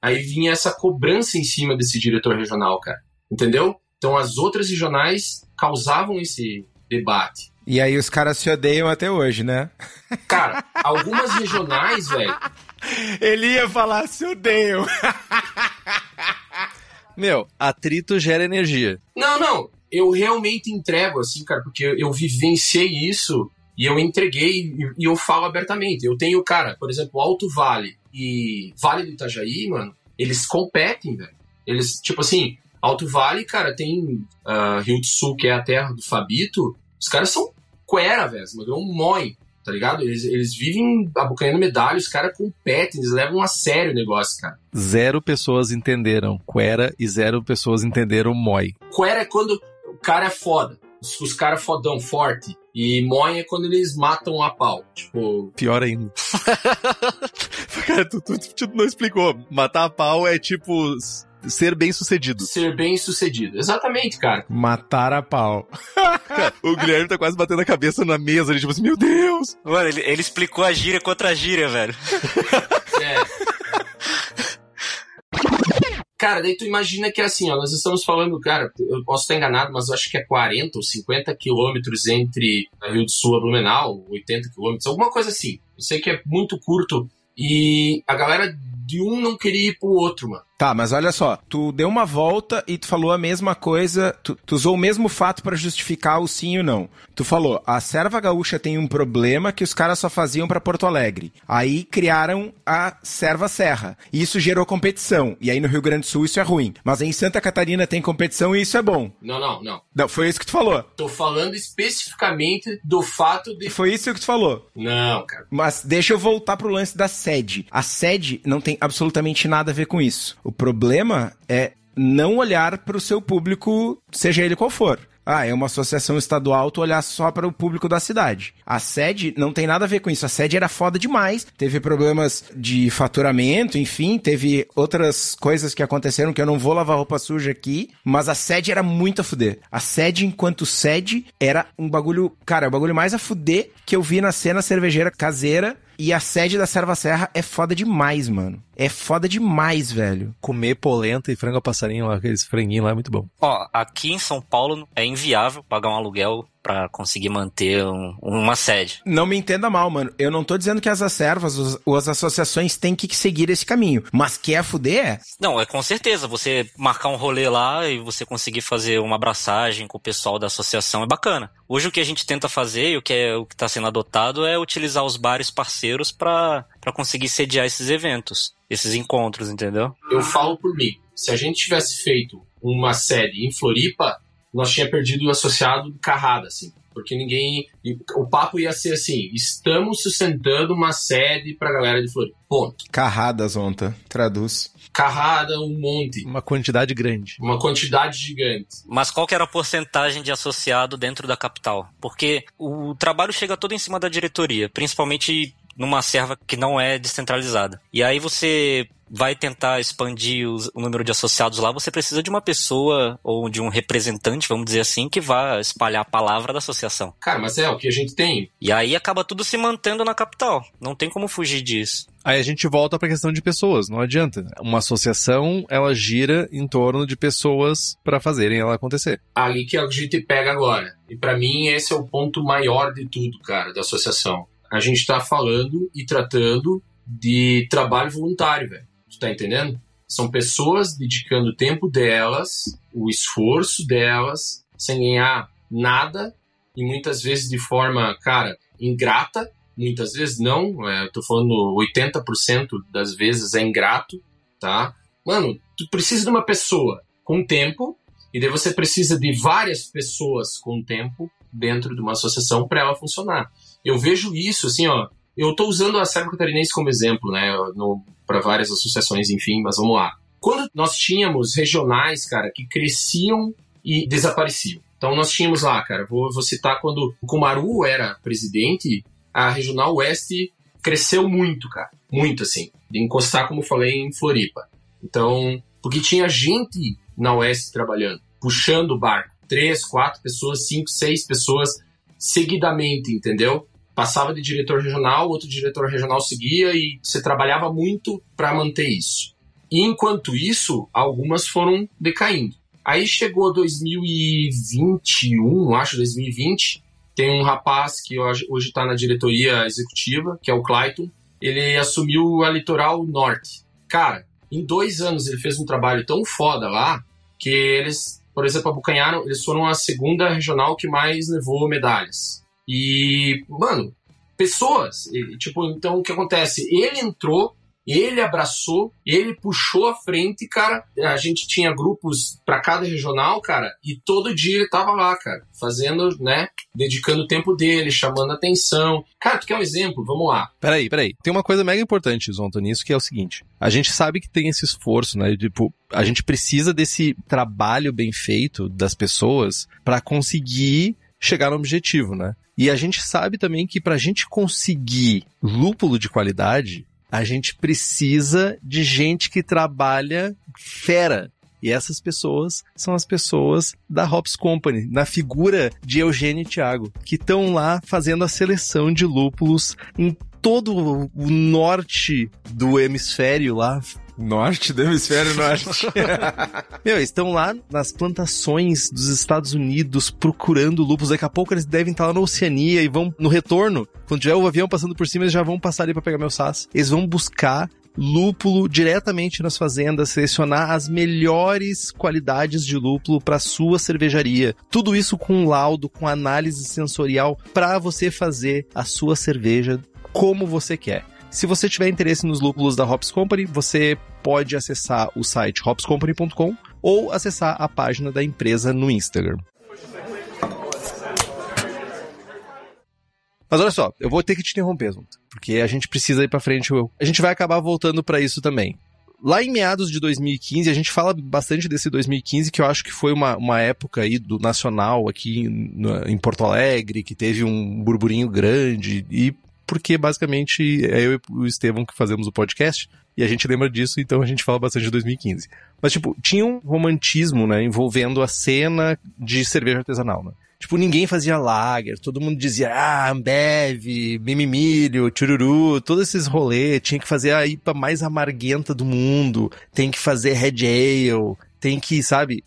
Aí vinha essa cobrança em cima desse diretor regional, cara. Entendeu? Então as outras regionais causavam esse debate. E aí os caras se odeiam até hoje, né? [LAUGHS] Cara, algumas regionais, velho. Ele ia falar se odeiam. [LAUGHS] Meu, atrito gera energia. Não, não. Eu realmente entrego, assim, cara, porque eu vivenciei isso e eu entreguei e eu falo abertamente. Eu tenho, cara, por exemplo, Alto Vale e Vale do Itajaí, mano, eles competem, velho. Eles, tipo assim, Alto Vale, cara, tem uh, Rio do Sul, que é a terra do Fabito. Os caras são quera, velho. Mas um mói, tá ligado? Eles, eles vivem abocanhando medalha, os caras competem, eles levam a sério o negócio, cara. Zero pessoas entenderam quera e zero pessoas entenderam moi. Quera é quando o cara é foda. Os, os caras fodão, forte. E Moin é quando eles matam a pau. Tipo. Pior ainda. [LAUGHS] Cara, tu, tu, tu, não explicou. Matar a pau é tipo ser bem sucedido. Ser bem sucedido. Exatamente, cara. Matar a pau. cara, [LAUGHS] o Guilherme tá quase batendo a cabeça na mesa, ele tipo assim, meu Deus! Mano, ele, ele explicou a gíria contra a gíria, velho. É. Cara, daí tu imagina que é assim, ó, nós estamos falando, cara, eu posso estar enganado, mas eu acho que é 40 ou 50 quilômetros entre Rio do Sul e Blumenau, 80 quilômetros, alguma coisa assim. Eu sei que é muito curto e a galera de um não queria ir pro outro, mano. Tá, mas olha só, tu deu uma volta e tu falou a mesma coisa, tu, tu usou o mesmo fato para justificar o sim e o não. Tu falou, a Serva Gaúcha tem um problema que os caras só faziam para Porto Alegre. Aí criaram a Serva Serra. E isso gerou competição. E aí no Rio Grande do Sul isso é ruim. Mas em Santa Catarina tem competição e isso é bom. Não, não, não. Não, foi isso que tu falou. Tô falando especificamente do fato de. Foi isso que tu falou. Não, cara. Mas deixa eu voltar pro lance da sede. A sede não tem absolutamente nada a ver com isso. O problema é não olhar para o seu público, seja ele qual for. Ah, é uma associação estadual, tu olhar só para o público da cidade. A sede não tem nada a ver com isso. A sede era foda demais. Teve problemas de faturamento, enfim, teve outras coisas que aconteceram que eu não vou lavar roupa suja aqui, mas a sede era muito a fuder. A sede, enquanto sede, era um bagulho, cara, o bagulho mais a fuder que eu vi na cena cervejeira caseira e a sede da Serva Serra é foda demais, mano. É foda demais, velho. Comer polenta e frango a passarinho lá, aqueles franguinhos lá é muito bom. Ó, aqui em São Paulo é inviável pagar um aluguel para conseguir manter um, uma sede. Não me entenda mal, mano. Eu não tô dizendo que as acervas ou as associações têm que seguir esse caminho. Mas quer é fuder é? Não, é com certeza. Você marcar um rolê lá e você conseguir fazer uma abraçagem com o pessoal da associação é bacana. Hoje o que a gente tenta fazer e o que é o que está sendo adotado é utilizar os bares parceiros para conseguir sediar esses eventos, esses encontros, entendeu? Eu falo por mim. Se a gente tivesse feito uma sede em Floripa, nós tinha perdido o associado carrada, assim. Porque ninguém. O papo ia ser assim: estamos sustentando uma sede pra galera de Floripa. Ponto. Carradas, Zonta. Traduz. Carrada, um monte. Uma quantidade grande. Uma quantidade gigante. Mas qual que era a porcentagem de associado dentro da capital? Porque o trabalho chega todo em cima da diretoria, principalmente numa serva que não é descentralizada. E aí você vai tentar expandir os, o número de associados lá, você precisa de uma pessoa ou de um representante, vamos dizer assim, que vá espalhar a palavra da associação. Cara, mas é o que a gente tem. E aí acaba tudo se mantendo na capital. Não tem como fugir disso. Aí a gente volta para a questão de pessoas, não adianta. Uma associação, ela gira em torno de pessoas para fazerem ela acontecer. Ali que a gente pega agora. E para mim esse é o ponto maior de tudo, cara, da associação. A gente está falando e tratando de trabalho voluntário, velho. Tu tá entendendo? São pessoas dedicando o tempo delas, o esforço delas, sem ganhar nada e muitas vezes de forma, cara, ingrata. Muitas vezes não, é, tô falando 80% das vezes é ingrato, tá? Mano, tu precisa de uma pessoa com tempo e daí você precisa de várias pessoas com tempo dentro de uma associação para ela funcionar. Eu vejo isso, assim, ó. Eu estou usando a Serra Catarinense como exemplo, né, para várias associações, enfim, mas vamos lá. Quando nós tínhamos regionais, cara, que cresciam e desapareciam. Então nós tínhamos lá, cara, vou, vou citar quando o Kumaru era presidente, a Regional Oeste cresceu muito, cara. Muito, assim. De encostar, como falei, em Floripa. Então, porque tinha gente na Oeste trabalhando, puxando o barco. Três, quatro pessoas, cinco, seis pessoas seguidamente, entendeu? Passava de diretor regional, outro diretor regional seguia e você trabalhava muito para manter isso. E enquanto isso, algumas foram decaindo. Aí chegou 2021, acho 2020, tem um rapaz que hoje está na diretoria executiva, que é o Clayton. Ele assumiu a Litoral Norte. Cara, em dois anos ele fez um trabalho tão foda lá que eles, por exemplo, abocanharam, eles foram a segunda regional que mais levou medalhas. E, mano, pessoas. Ele, tipo, então o que acontece? Ele entrou, ele abraçou, ele puxou a frente, cara. A gente tinha grupos para cada regional, cara, e todo dia ele tava lá, cara, fazendo, né? Dedicando o tempo dele, chamando atenção. Cara, tu quer um exemplo? Vamos lá. Peraí, peraí. Tem uma coisa mega importante, Zonto, nisso, que é o seguinte. A gente sabe que tem esse esforço, né? Tipo, a gente precisa desse trabalho bem feito das pessoas para conseguir chegar no objetivo, né? E a gente sabe também que para a gente conseguir lúpulo de qualidade, a gente precisa de gente que trabalha fera. E essas pessoas são as pessoas da Hops Company, na figura de Eugênio e Thiago, que estão lá fazendo a seleção de lúpulos em todo o norte do hemisfério lá, Norte do hemisfério norte. [LAUGHS] Meu, estão lá nas plantações dos Estados Unidos procurando lúpus. Daqui a pouco eles devem estar lá na Oceania e vão no retorno. Quando tiver o avião passando por cima, eles já vão passar ali para pegar meu sas. Eles vão buscar lúpulo diretamente nas fazendas, selecionar as melhores qualidades de lúpulo para sua cervejaria. Tudo isso com laudo, com análise sensorial para você fazer a sua cerveja como você quer. Se você tiver interesse nos lúpulos da Hops Company, você pode acessar o site hopscompany.com ou acessar a página da empresa no Instagram. Mas olha só, eu vou ter que te interromper, porque a gente precisa ir para frente. A gente vai acabar voltando para isso também. Lá em meados de 2015, a gente fala bastante desse 2015, que eu acho que foi uma, uma época aí do nacional aqui no, em Porto Alegre, que teve um burburinho grande e porque basicamente é eu e o Estevão que fazemos o podcast. E a gente lembra disso, então a gente fala bastante de 2015. Mas, tipo, tinha um romantismo, né, envolvendo a cena de cerveja artesanal, né? Tipo, ninguém fazia lager, todo mundo dizia, ah, Ambev, Mimimilho, Chururu, todos esses rolês, tinha que fazer a IPA mais amarguenta do mundo, tem que fazer Red Ale, tem que, sabe,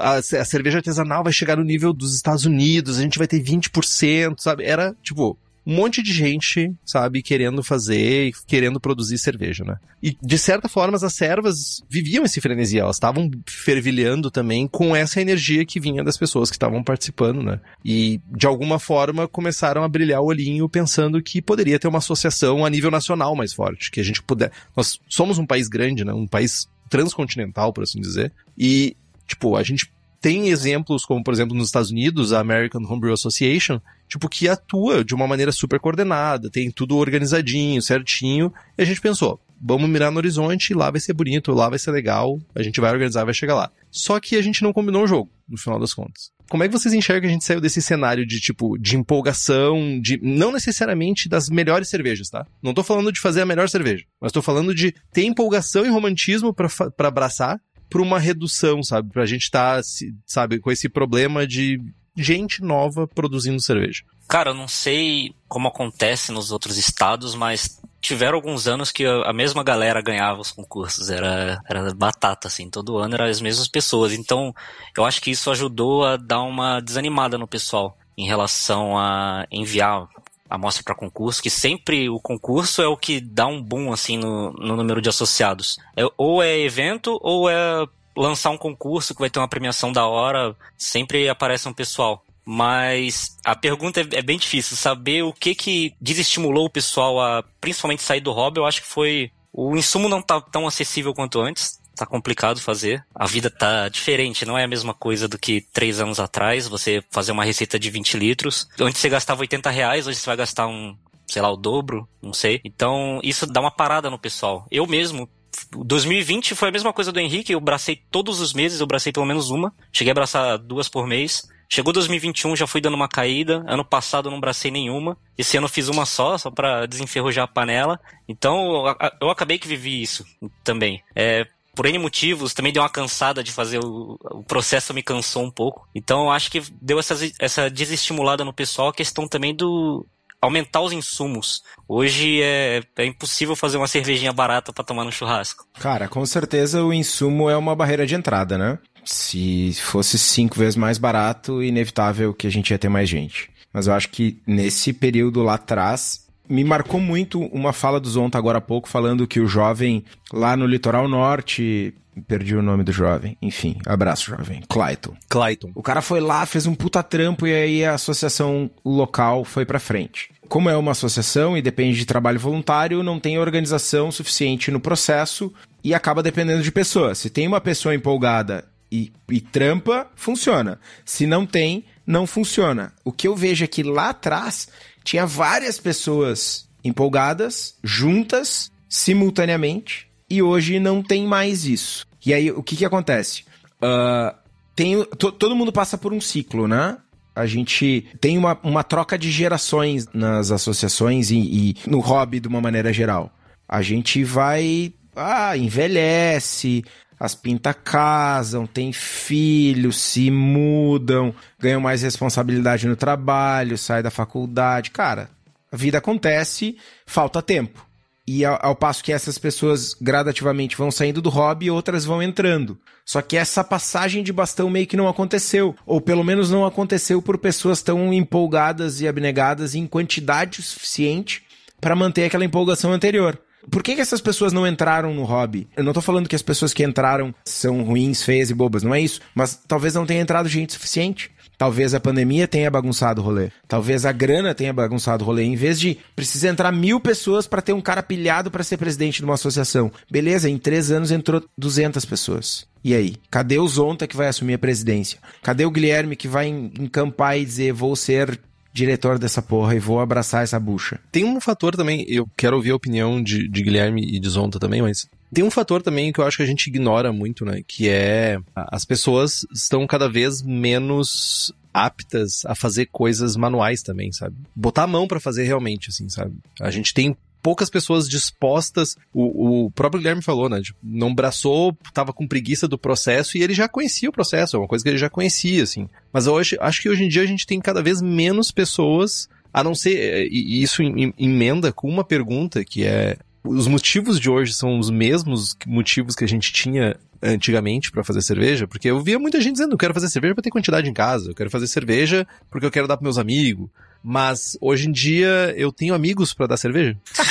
a, a, cerveja artesanal vai chegar no nível dos Estados Unidos, a gente vai ter 20%, sabe? Era, tipo, um monte de gente, sabe, querendo fazer, querendo produzir cerveja, né? E, de certa forma, as servas viviam esse frenesi, elas estavam fervilhando também com essa energia que vinha das pessoas que estavam participando, né? E, de alguma forma, começaram a brilhar o olhinho pensando que poderia ter uma associação a nível nacional mais forte, que a gente puder... Nós somos um país grande, né? Um país transcontinental, por assim dizer, e, tipo, a gente tem exemplos, como por exemplo nos Estados Unidos, a American Homebrew Association, tipo, que atua de uma maneira super coordenada, tem tudo organizadinho, certinho, e a gente pensou, vamos mirar no horizonte, lá vai ser bonito, lá vai ser legal, a gente vai organizar, vai chegar lá. Só que a gente não combinou o jogo, no final das contas. Como é que vocês enxergam que a gente saiu desse cenário de, tipo, de empolgação, de não necessariamente das melhores cervejas, tá? Não tô falando de fazer a melhor cerveja, mas tô falando de ter empolgação e romantismo para abraçar, pra uma redução, sabe? Pra gente estar, tá, sabe, com esse problema de gente nova produzindo cerveja. Cara, eu não sei como acontece nos outros estados, mas tiveram alguns anos que a mesma galera ganhava os concursos. Era, era batata, assim. Todo ano eram as mesmas pessoas. Então, eu acho que isso ajudou a dar uma desanimada no pessoal em relação a enviar amostra para concurso, que sempre o concurso é o que dá um boom assim no, no número de associados. É, ou é evento ou é lançar um concurso que vai ter uma premiação da hora, sempre aparece um pessoal. Mas a pergunta é, é bem difícil, saber o que que desestimulou o pessoal a principalmente sair do hobby, eu acho que foi o insumo não tá tão acessível quanto antes tá complicado fazer. A vida tá diferente, não é a mesma coisa do que três anos atrás, você fazer uma receita de 20 litros. Antes você gastava 80 reais, hoje você vai gastar um, sei lá, o dobro, não sei. Então, isso dá uma parada no pessoal. Eu mesmo 2020 foi a mesma coisa do Henrique, eu bracei todos os meses, eu bracei pelo menos uma. Cheguei a abraçar duas por mês. Chegou 2021, já fui dando uma caída. Ano passado não bracei nenhuma. Esse ano fiz uma só, só para desenferrujar a panela. Então eu acabei que vivi isso também. É, por N motivos, também deu uma cansada de fazer o, o processo, me cansou um pouco. Então eu acho que deu essa, essa desestimulada no pessoal, a questão também do, aumentar os insumos. Hoje é, é impossível fazer uma cervejinha barata para tomar no churrasco. Cara, com certeza o insumo é uma barreira de entrada, né? Se fosse cinco vezes mais barato, inevitável que a gente ia ter mais gente. Mas eu acho que nesse período lá atrás, me marcou muito uma fala do Zonta agora há pouco, falando que o jovem lá no litoral norte. Perdi o nome do jovem. Enfim, abraço, jovem. Clayton. Clayton. O cara foi lá, fez um puta trampo e aí a associação local foi pra frente. Como é uma associação e depende de trabalho voluntário, não tem organização suficiente no processo e acaba dependendo de pessoas. Se tem uma pessoa empolgada e, e trampa, funciona. Se não tem, não funciona. O que eu vejo é que lá atrás tinha várias pessoas empolgadas, juntas, simultaneamente, e hoje não tem mais isso. E aí, o que que acontece? Uh, tem, todo mundo passa por um ciclo, né? A gente tem uma, uma troca de gerações nas associações e, e no hobby de uma maneira geral. A gente vai. Ah, envelhece, as pintas casam, tem filhos, se mudam, ganham mais responsabilidade no trabalho, sai da faculdade. Cara, a vida acontece, falta tempo. E ao, ao, passo que essas pessoas gradativamente vão saindo do hobby, outras vão entrando. Só que essa passagem de bastão meio que não aconteceu. Ou pelo menos não aconteceu por pessoas tão empolgadas e abnegadas em quantidade suficiente para manter aquela empolgação anterior. Por que, que essas pessoas não entraram no hobby? Eu não tô falando que as pessoas que entraram são ruins, feias e bobas, não é isso. Mas talvez não tenha entrado gente suficiente. Talvez a pandemia tenha bagunçado o rolê. Talvez a grana tenha bagunçado o rolê. Em vez de precisar entrar mil pessoas para ter um cara pilhado para ser presidente de uma associação. Beleza, em três anos entrou 200 pessoas. E aí? Cadê o Zonta que vai assumir a presidência? Cadê o Guilherme que vai encampar e dizer vou ser diretor dessa porra e vou abraçar essa bucha. Tem um fator também, eu quero ouvir a opinião de, de Guilherme e de Zonta também, mas tem um fator também que eu acho que a gente ignora muito, né? Que é as pessoas estão cada vez menos aptas a fazer coisas manuais também, sabe? Botar a mão para fazer realmente, assim, sabe? A gente tem poucas pessoas dispostas. O, o próprio Guilherme falou, né? Tipo, não braçou, tava com preguiça do processo e ele já conhecia o processo, é uma coisa que ele já conhecia, assim. Mas hoje, acho que hoje em dia a gente tem cada vez menos pessoas, a não ser. E isso emenda com uma pergunta que é. Os motivos de hoje são os mesmos motivos que a gente tinha antigamente para fazer cerveja, porque eu via muita gente dizendo, eu quero fazer cerveja para ter quantidade em casa, eu quero fazer cerveja porque eu quero dar para meus amigos. Mas hoje em dia eu tenho amigos para dar cerveja. [LAUGHS]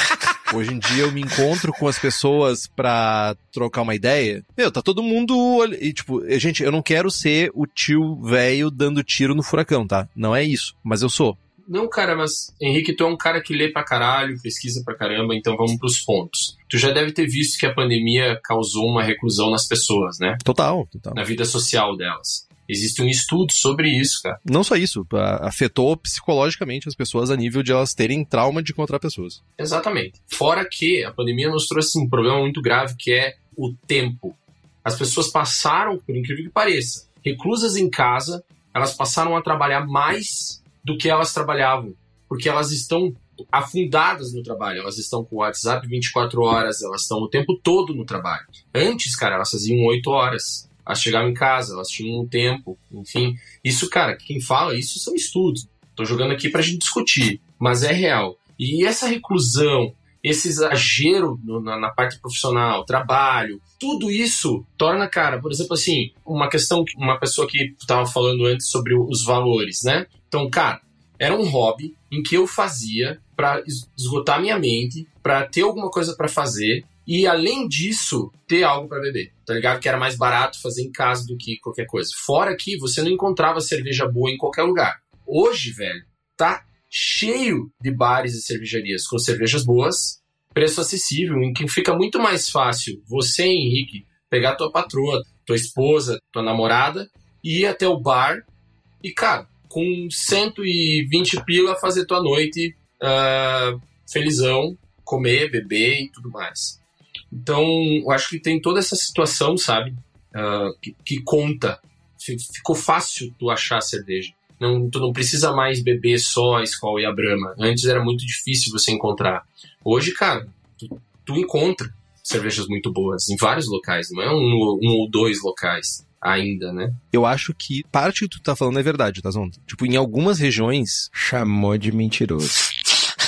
Hoje em dia eu me encontro com as pessoas pra trocar uma ideia. Meu, tá todo mundo. E, tipo, gente, eu não quero ser o tio velho dando tiro no furacão, tá? Não é isso. Mas eu sou. Não, cara, mas Henrique, tu é um cara que lê pra caralho, pesquisa pra caramba, então vamos pros pontos. Tu já deve ter visto que a pandemia causou uma reclusão nas pessoas, né? Total, total. Na vida social delas. Existe um estudo sobre isso, cara. Não só isso, afetou psicologicamente as pessoas a nível de elas terem trauma de encontrar pessoas. Exatamente. Fora que a pandemia nos trouxe um problema muito grave que é o tempo. As pessoas passaram, por incrível que pareça, reclusas em casa, elas passaram a trabalhar mais do que elas trabalhavam, porque elas estão afundadas no trabalho, elas estão com o WhatsApp 24 horas, elas estão o tempo todo no trabalho. Antes, cara, elas faziam 8 horas. Elas chegavam em casa, elas tinham um tempo, enfim. Isso, cara, quem fala isso são estudos. Tô jogando aqui pra gente discutir, mas é real. E essa reclusão, esse exagero na, na parte profissional, trabalho, tudo isso torna, cara, por exemplo, assim, uma questão, que uma pessoa que estava falando antes sobre os valores, né? Então, cara, era um hobby em que eu fazia para esgotar minha mente, para ter alguma coisa para fazer e além disso ter algo para beber. Tá ligado? Que era mais barato fazer em casa do que qualquer coisa. Fora que você não encontrava cerveja boa em qualquer lugar. Hoje, velho, tá cheio de bares e cervejarias com cervejas boas, preço acessível, em que fica muito mais fácil você, Henrique, pegar tua patroa, tua esposa, tua namorada, ir até o bar e, cara, com 120 pila fazer tua noite ah, felizão, comer, beber e tudo mais. Então, eu acho que tem toda essa situação, sabe? ah, que, que conta. Fi- Ficou fácil tu achar cerveja. Não, tu não precisa mais beber só a Skol e a Brahma. Antes era muito difícil você encontrar. Hoje, cara, tu, tu encontra cervejas muito boas em vários locais. Não é um, um ou dois locais ainda, né? Eu acho que parte que tu tá falando é verdade, tá, Zonta? Tipo, em algumas regiões, Chamou de mentiroso.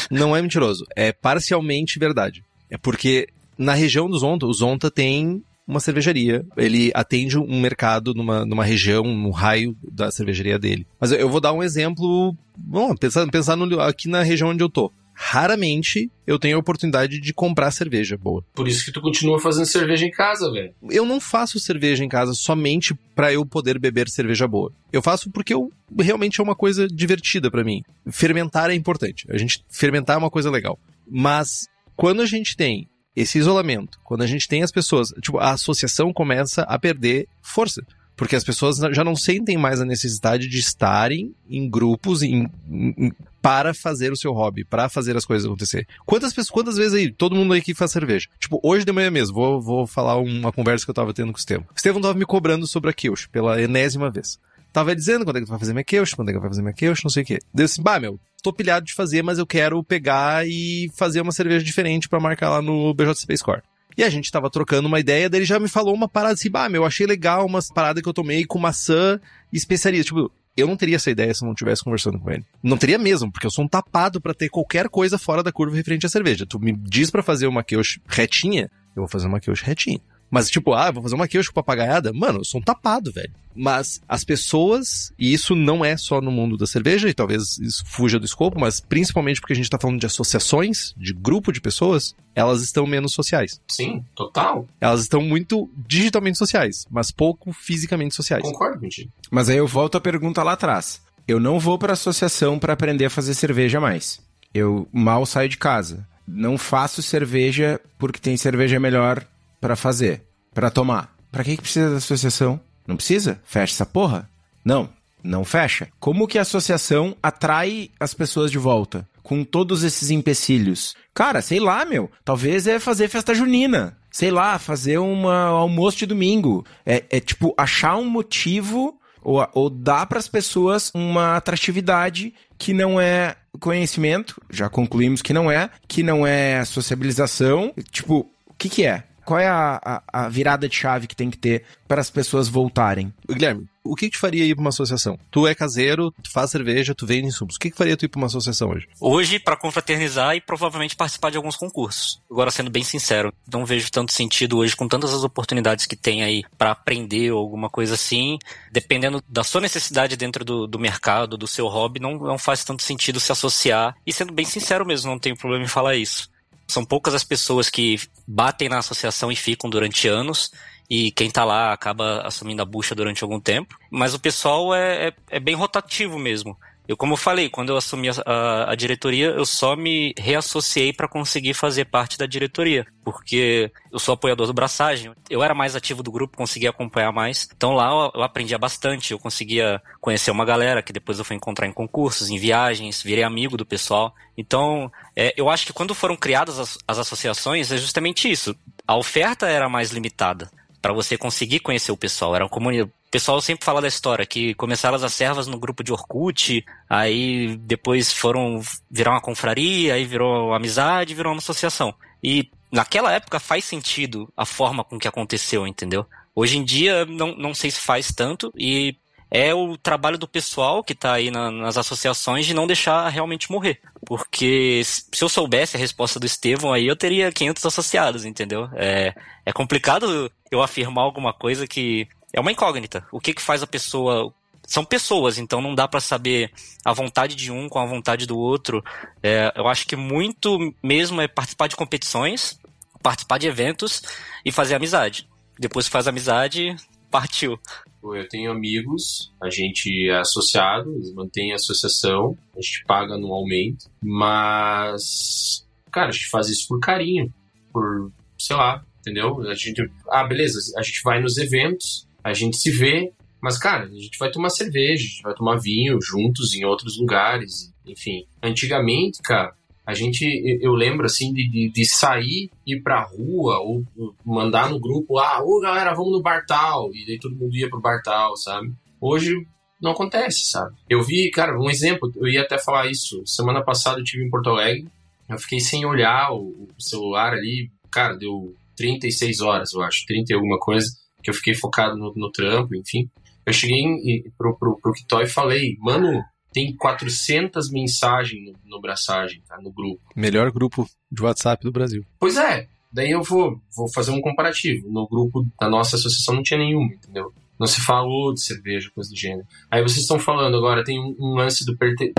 não é mentiroso. É parcialmente verdade. É porque na região do Zonta, o Zonta tem uma cervejaria. Ele atende um mercado numa, numa região, no raio da cervejaria dele. Mas eu- vou dar um exemplo. Bom, pensar, pensar no- aqui na região onde eu tô. Raramente eu tenho a oportunidade de comprar cerveja boa. Por isso que tu continua fazendo cerveja em casa, velho. Eu não faço cerveja em casa somente pra eu poder beber cerveja boa. Eu faço porque eu realmente é uma coisa divertida pra mim. Fermentar é importante. A gente fermentar é uma coisa legal. Mas quando a gente tem esse isolamento, quando a gente tem as pessoas, tipo, a associação começa a perder força. Porque as pessoas já não sentem mais a necessidade de estarem em grupos em- em- para fazer o seu hobby, para fazer as coisas acontecer. Quantas pessoas, quantas vezes aí, todo mundo aí que faz cerveja? Tipo, hoje de manhã mesmo, vou, vou falar uma conversa que eu tava tendo com o Estevam. O Estevam tava me cobrando sobre a Kilch pela enésima vez. Tava dizendo quando é que tu vai fazer Kilch, quando é que vai fazer Kilch, não sei o quê. Deu assim, bah, meu, tô pilhado de fazer, mas eu quero pegar e fazer uma cerveja diferente pra marcar lá no BJCP Score. E a gente tava trocando uma ideia, daí ele já me falou uma parada assim, bah, meu, achei legal umas paradas que eu tomei com maçã e especiaria. Tipo, eu não teria essa ideia se eu não estivesse conversando com ele. Não teria mesmo, porque eu sou um tapado pra ter qualquer coisa fora da curva referente à cerveja. Tu me diz pra fazer uma Kiosh retinha, eu vou fazer uma Kiosh retinha. Mas, tipo, ah, eu vou fazer uma Kiosh com papagaiada? Mano, eu sou um tapado, velho. Mas as pessoas, e isso não é só no mundo da cerveja, e talvez isso fuja do escopo, mas principalmente porque a gente tá falando de associações, de grupo de pessoas, elas estão menos sociais. Sim, total. Elas estão muito digitalmente sociais, mas pouco fisicamente sociais. Concordo contigo. Mas aí eu volto à pergunta lá atrás. Eu não vou pra associação pra aprender a fazer cerveja mais. Eu mal saio de casa. Não faço cerveja porque tem cerveja melhor pra fazer, pra tomar. Pra que que precisa da associação? Não precisa? Fecha essa porra? Não, não fecha. Como que a associação atrai as pessoas de volta? Com todos esses empecilhos. Cara, sei lá, meu. Talvez é fazer festa junina. Sei lá, fazer uma almoço de domingo. É, é tipo, achar um motivo ou, ou dar para as pessoas uma atratividade que não é conhecimento, já concluímos que não é, que não é sociabilização. Tipo, o que, que é? Qual é a, a, a virada de chave que tem que ter para as pessoas voltarem? Guilherme, o que que te faria ir pra uma associação? Tu é caseiro, tu faz cerveja, tu vende insumos. O que que faria tu ir pra uma associação hoje? Hoje, pra confraternizar e provavelmente participar de alguns concursos. Agora, sendo bem sincero, não vejo tanto sentido hoje, com tantas as oportunidades que tem aí pra aprender ou alguma coisa assim. Dependendo da sua necessidade dentro do, do mercado, do seu hobby, não, não faz tanto sentido se associar. E sendo bem sincero mesmo, não tenho problema em falar isso. São poucas as pessoas que batem na associação e ficam durante anos. E quem tá lá acaba assumindo a bucha durante algum tempo. Mas o pessoal é, é, é bem rotativo mesmo. Eu, como eu falei, quando eu assumi a, a, diretoria, eu só me reassociei para conseguir fazer parte da diretoria, porque eu sou apoiador do Braçagem, eu era mais ativo do grupo, conseguia acompanhar mais. Então lá eu, eu aprendia bastante, eu conseguia conhecer uma galera que depois eu fui encontrar em concursos, em viagens, virei amigo do pessoal. Então, é, eu acho que quando foram criadas as, as associações, é justamente isso. A oferta era mais limitada para você conseguir conhecer o pessoal. Era uma comunidade. O pessoal sempre fala da história, que começaram as servas no grupo de Orkut, aí depois foram virar uma confraria, aí virou amizade, virou uma associação. E naquela época faz sentido a forma com que aconteceu, entendeu? Hoje em dia não, não sei se faz tanto e é o trabalho do pessoal que está aí na, nas associações de não deixar realmente morrer. Porque se eu soubesse a resposta do Estevão, aí eu teria 500 associados, entendeu? É, é complicado eu afirmar alguma coisa que é uma incógnita. O que que faz a pessoa são pessoas, então não dá para saber a vontade de um com a vontade do outro. É, eu acho que muito mesmo é participar de competições, participar de eventos e fazer amizade. Depois que faz amizade, partiu. Eu tenho amigos, a gente é associado, eles mantêm a associação, a gente paga anualmente, mas, cara, a gente faz isso por carinho, por, sei lá, entendeu? A gente, ah, beleza, a gente vai nos eventos, a gente se vê, mas, cara, a gente vai tomar cerveja, a gente vai tomar vinho juntos em outros lugares, enfim. Antigamente, cara, a gente, eu lembro assim de, de, de sair, ir pra rua, ou mandar no grupo, ah, ô galera, vamos no Bartal, e daí todo mundo ia pro Bartal, sabe? Hoje não acontece, sabe? Eu vi, cara, um exemplo, eu ia até falar isso, semana passada eu tive em Porto Alegre, eu fiquei sem olhar o, o celular ali, cara, deu 36 horas, eu acho, 30 e alguma coisa, que eu fiquei focado no, no trampo, enfim. Eu cheguei em, pro, pro, pro Kitó e falei, mano, tem 400 mensagens no, no Braçagem, tá? No grupo. Melhor grupo de WhatsApp do Brasil. Pois é. Daí eu vou, vou fazer um comparativo. No grupo da nossa associação não tinha nenhuma, entendeu? Não se falou de cerveja, coisa do gênero. Aí vocês estão falando agora, tem um, um lance do perte...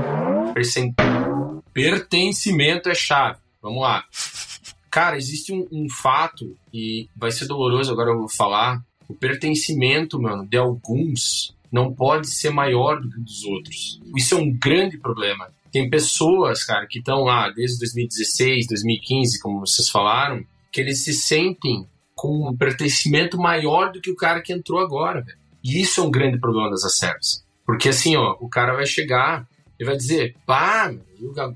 Percent... pertencimento é chave. Vamos lá. Cara, existe um, um fato, e vai ser doloroso agora eu vou falar. O pertencimento, mano, de alguns não pode ser maior do que dos outros. Isso é um grande problema. Tem pessoas, cara, que estão lá desde 2016, 2015, como vocês falaram, que eles se sentem com um pertencimento maior do que o cara que entrou agora, velho. E isso é um grande problema das acervas. Porque assim, ó, o cara vai chegar e vai dizer, pá,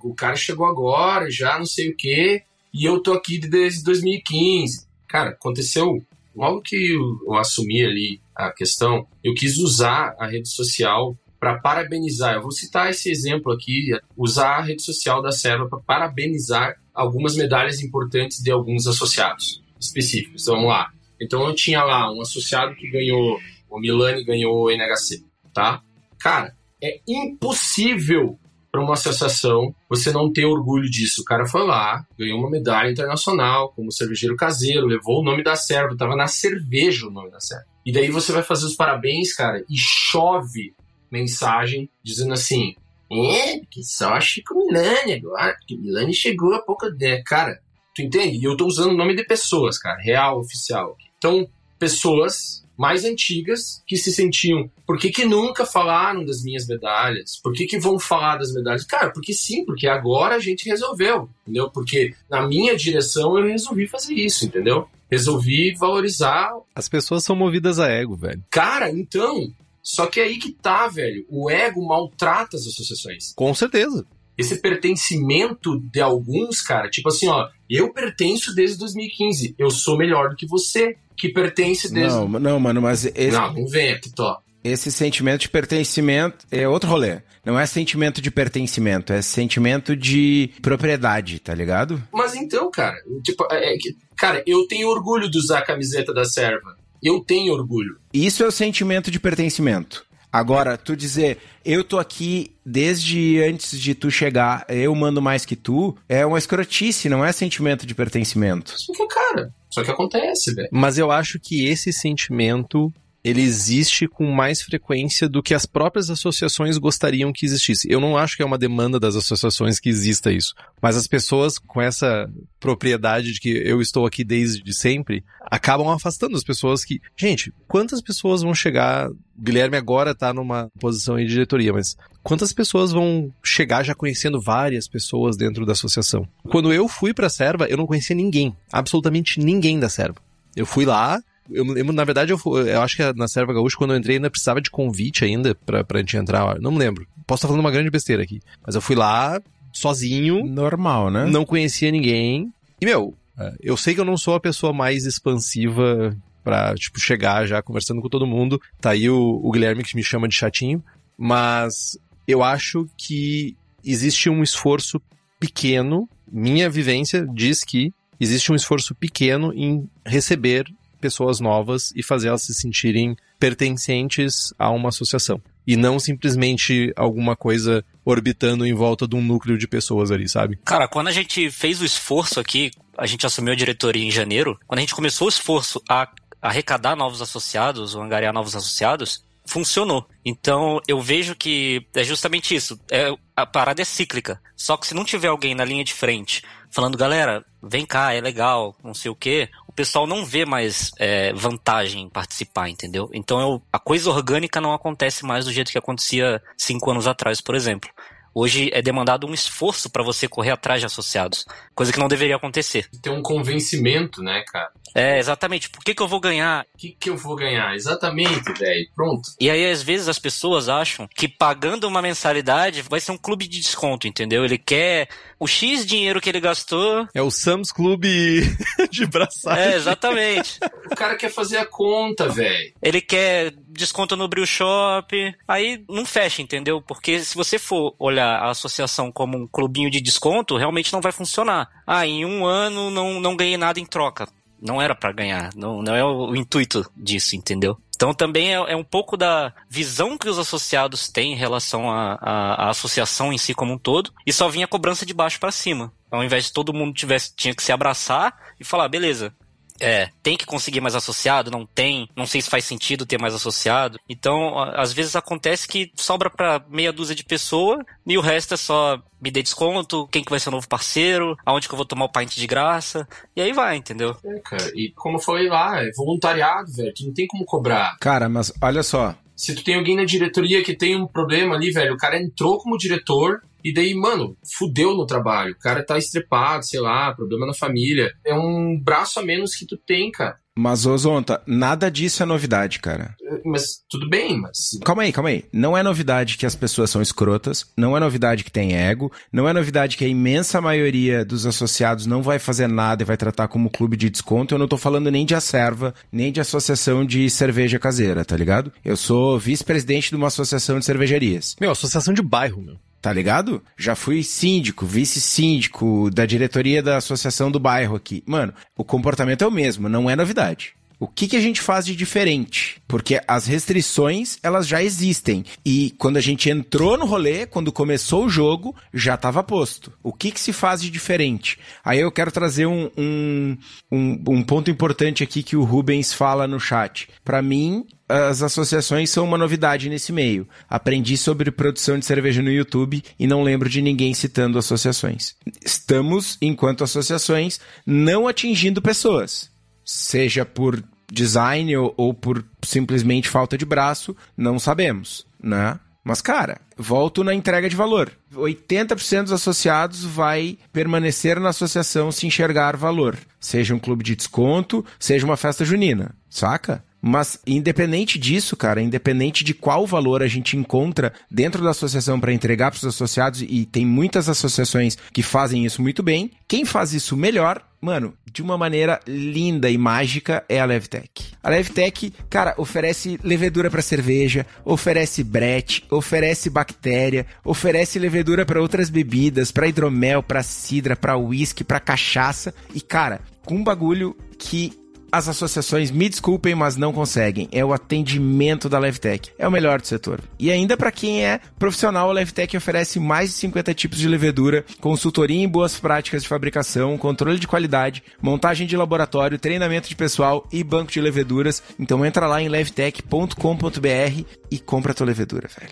o cara chegou agora, já não sei o quê, e eu tô aqui desde 2015. Cara, aconteceu logo que eu, eu assumi ali a questão, eu quis usar a rede social para parabenizar. Eu vou citar esse exemplo aqui, usar a rede social da Serva para parabenizar algumas medalhas importantes de alguns associados específicos. Vamos lá. Então eu tinha lá um associado que ganhou, o Milani ganhou o NHC, tá? Cara, é impossível para uma associação você não ter orgulho disso. O cara foi lá, ganhou uma medalha internacional como cervejeiro caseiro, levou o nome da serva, tava na cerveja o nome da serva. E daí você vai fazer os parabéns, cara, e chove mensagem dizendo assim: é, que só Chico Milani agora, porque Milani chegou há pouco. É, cara, tu entende? E eu tô usando o nome de pessoas, cara, real, oficial. Então, pessoas mais antigas que se sentiam. Por que, que nunca falaram das minhas medalhas? Por que, que vão falar das medalhas? Cara, porque sim, porque agora a gente resolveu, entendeu? Porque na minha direção eu resolvi fazer isso, entendeu? Resolvi valorizar. As pessoas são movidas a ego, velho. Cara, então. Só que é aí que tá, velho. O ego maltrata as associações. Com certeza esse pertencimento de alguns, cara, tipo assim, ó, eu pertenço desde 2015, eu sou melhor do que você que pertence desde. Não, não, mano, mas. Esse... Não, não vem aqui, tô. Esse sentimento de pertencimento é outro rolê. Não é sentimento de pertencimento, é sentimento de propriedade, tá ligado? Mas então, cara, tipo, é, é, cara, eu tenho orgulho de usar a camiseta da serva. Eu tenho orgulho. Isso é o sentimento de pertencimento. Agora, tu dizer, eu tô aqui desde antes de tu chegar, eu mando mais que tu, é uma escrotice, não é sentimento de pertencimento. Só que, cara, só que acontece, velho. Mas eu acho que esse sentimento ele existe com mais frequência do que as próprias associações gostariam que existisse. Eu não acho que é uma demanda das associações que exista isso, mas as pessoas com essa propriedade de que eu estou aqui desde sempre acabam afastando as pessoas que, gente, quantas pessoas vão chegar Guilherme agora tá numa posição de diretoria, mas quantas pessoas vão chegar já conhecendo várias pessoas dentro da associação? Quando eu fui pra Serva, eu não conhecia ninguém, absolutamente ninguém da Serva. Eu fui lá, eu, eu, na verdade, eu, eu, acho que na Serva Gaúcha, quando eu entrei, ainda precisava de convite ainda pra, pra gente entrar. Não me lembro. Posso estar falando uma grande besteira aqui. Mas eu fui lá, sozinho. Normal, né? Não conhecia ninguém. E, meu, é, eu sei que eu não sou a pessoa mais expansiva pra, tipo, chegar já conversando com todo mundo. Tá aí o, o Guilherme que me chama de chatinho. Mas eu acho que existe um esforço pequeno. Minha vivência diz que existe um esforço pequeno em receber pessoas novas e fazer elas se sentirem pertencentes a uma associação. E não simplesmente alguma coisa orbitando em volta de um núcleo de pessoas ali, sabe? Cara, quando a gente fez o esforço aqui, a gente assumiu a diretoria em janeiro, quando a gente começou o esforço a arrecadar novos associados, ou angariar novos associados, funcionou. Então eu vejo que é justamente isso. É, a parada é cíclica. Só que se não tiver alguém na linha de frente falando, galera, vem cá, é legal, não sei o quê, pessoal não vê mais é, vantagem em participar, entendeu? Então eu, a coisa orgânica não acontece mais do jeito que acontecia cinco anos atrás, por exemplo. Hoje é demandado um esforço para você correr atrás de associados, coisa que não deveria acontecer. Tem um convencimento, né, cara? É, exatamente. Por que, que eu vou ganhar? O que, que eu vou ganhar? Exatamente, velho. Pronto. E aí, às vezes, as pessoas acham que pagando uma mensalidade vai ser um clube de desconto, entendeu? Ele quer o X dinheiro que ele gastou. É o Sam's Club [LAUGHS] de braçagem. É, exatamente. o cara quer fazer a conta, velho. Ele quer desconto no Brew Shop. Aí não fecha, entendeu? Porque se você for olhar a associação como um clubinho de desconto, realmente não vai funcionar. Ah, em um ano não, não ganhei nada em troca. Não era para ganhar. Não, não é o, intuito disso, entendeu? Então também é, é, um pouco da visão que os associados têm em relação à associação em si como um todo, e só vinha cobrança de baixo para cima. Ao invés de todo mundo tivesse, tinha que se abraçar e falar, beleza, é, tem que conseguir mais associado, não tem, não sei se faz sentido ter mais associado. Então, às vezes acontece que sobra para meia dúzia de pessoa e o resto é só me dê desconto, quem que vai ser o novo parceiro, aonde que eu vou tomar o pint de graça, e aí vai, entendeu? É, cara, e como eu falei lá, é voluntariado, velho, tu não tem como cobrar. Cara, mas olha só. Se tu tem alguém na diretoria que tem um problema ali, velho, o cara entrou como diretor, e daí, mano, fudeu no trabalho. O cara tá estrepado, sei lá, problema na família. É um braço a menos que tu tem, cara. Mas, ô Zonta, nada disso é novidade, cara. Mas tudo bem, mas. Calma aí, calma aí. Não é novidade que as pessoas são escrotas, não é novidade que tem ego, não é novidade que a imensa maioria dos associados não vai fazer nada e vai tratar como clube de desconto. Eu não tô falando nem de acerva, nem de associação de cerveja caseira, tá ligado? Eu sou vice-presidente de uma associação de cervejarias. Meu, associação de bairro, meu tá ligado? Já fui síndico, vice-síndico da diretoria da associação do bairro aqui. Mano, o comportamento é o mesmo, não é novidade. O que, que a gente faz de diferente? Porque as restrições, elas já existem. E quando a gente entrou no rolê, quando começou o jogo, já estava posto. O que, que se faz de diferente? Aí eu quero trazer um, um, um, um ponto importante aqui que o Rubens fala no chat. Para mim, as associações são uma novidade nesse meio. Aprendi sobre produção de cerveja no YouTube e não lembro de ninguém citando associações. Estamos, enquanto associações, não atingindo pessoas seja por design ou, ou por simplesmente falta de braço, não sabemos, né? Mas, cara, volto na entrega de valor. 80% dos associados vai permanecer na associação se enxergar valor. Seja um clube de desconto, seja uma festa junina, saca? Mas, independente disso, cara, independente de qual valor a gente encontra dentro da associação para entregar para os associados, e tem muitas associações que fazem isso muito bem, quem faz isso melhor mano, de uma maneira linda e mágica é a Levtech. A Levtech, cara, oferece levedura para cerveja, oferece brete, oferece bactéria, oferece levedura para outras bebidas, para hidromel, para cidra, para whisky, para cachaça e cara, com um bagulho que as associações, me desculpem, mas não conseguem. É o atendimento da Levtech. É o melhor do setor. E ainda para quem é profissional, a Levtech oferece mais de 50 tipos de levedura, consultoria em boas práticas de fabricação, controle de qualidade, montagem de laboratório, treinamento de pessoal e banco de leveduras. Então entra lá em levtech.com.br e compra a tua levedura, velho.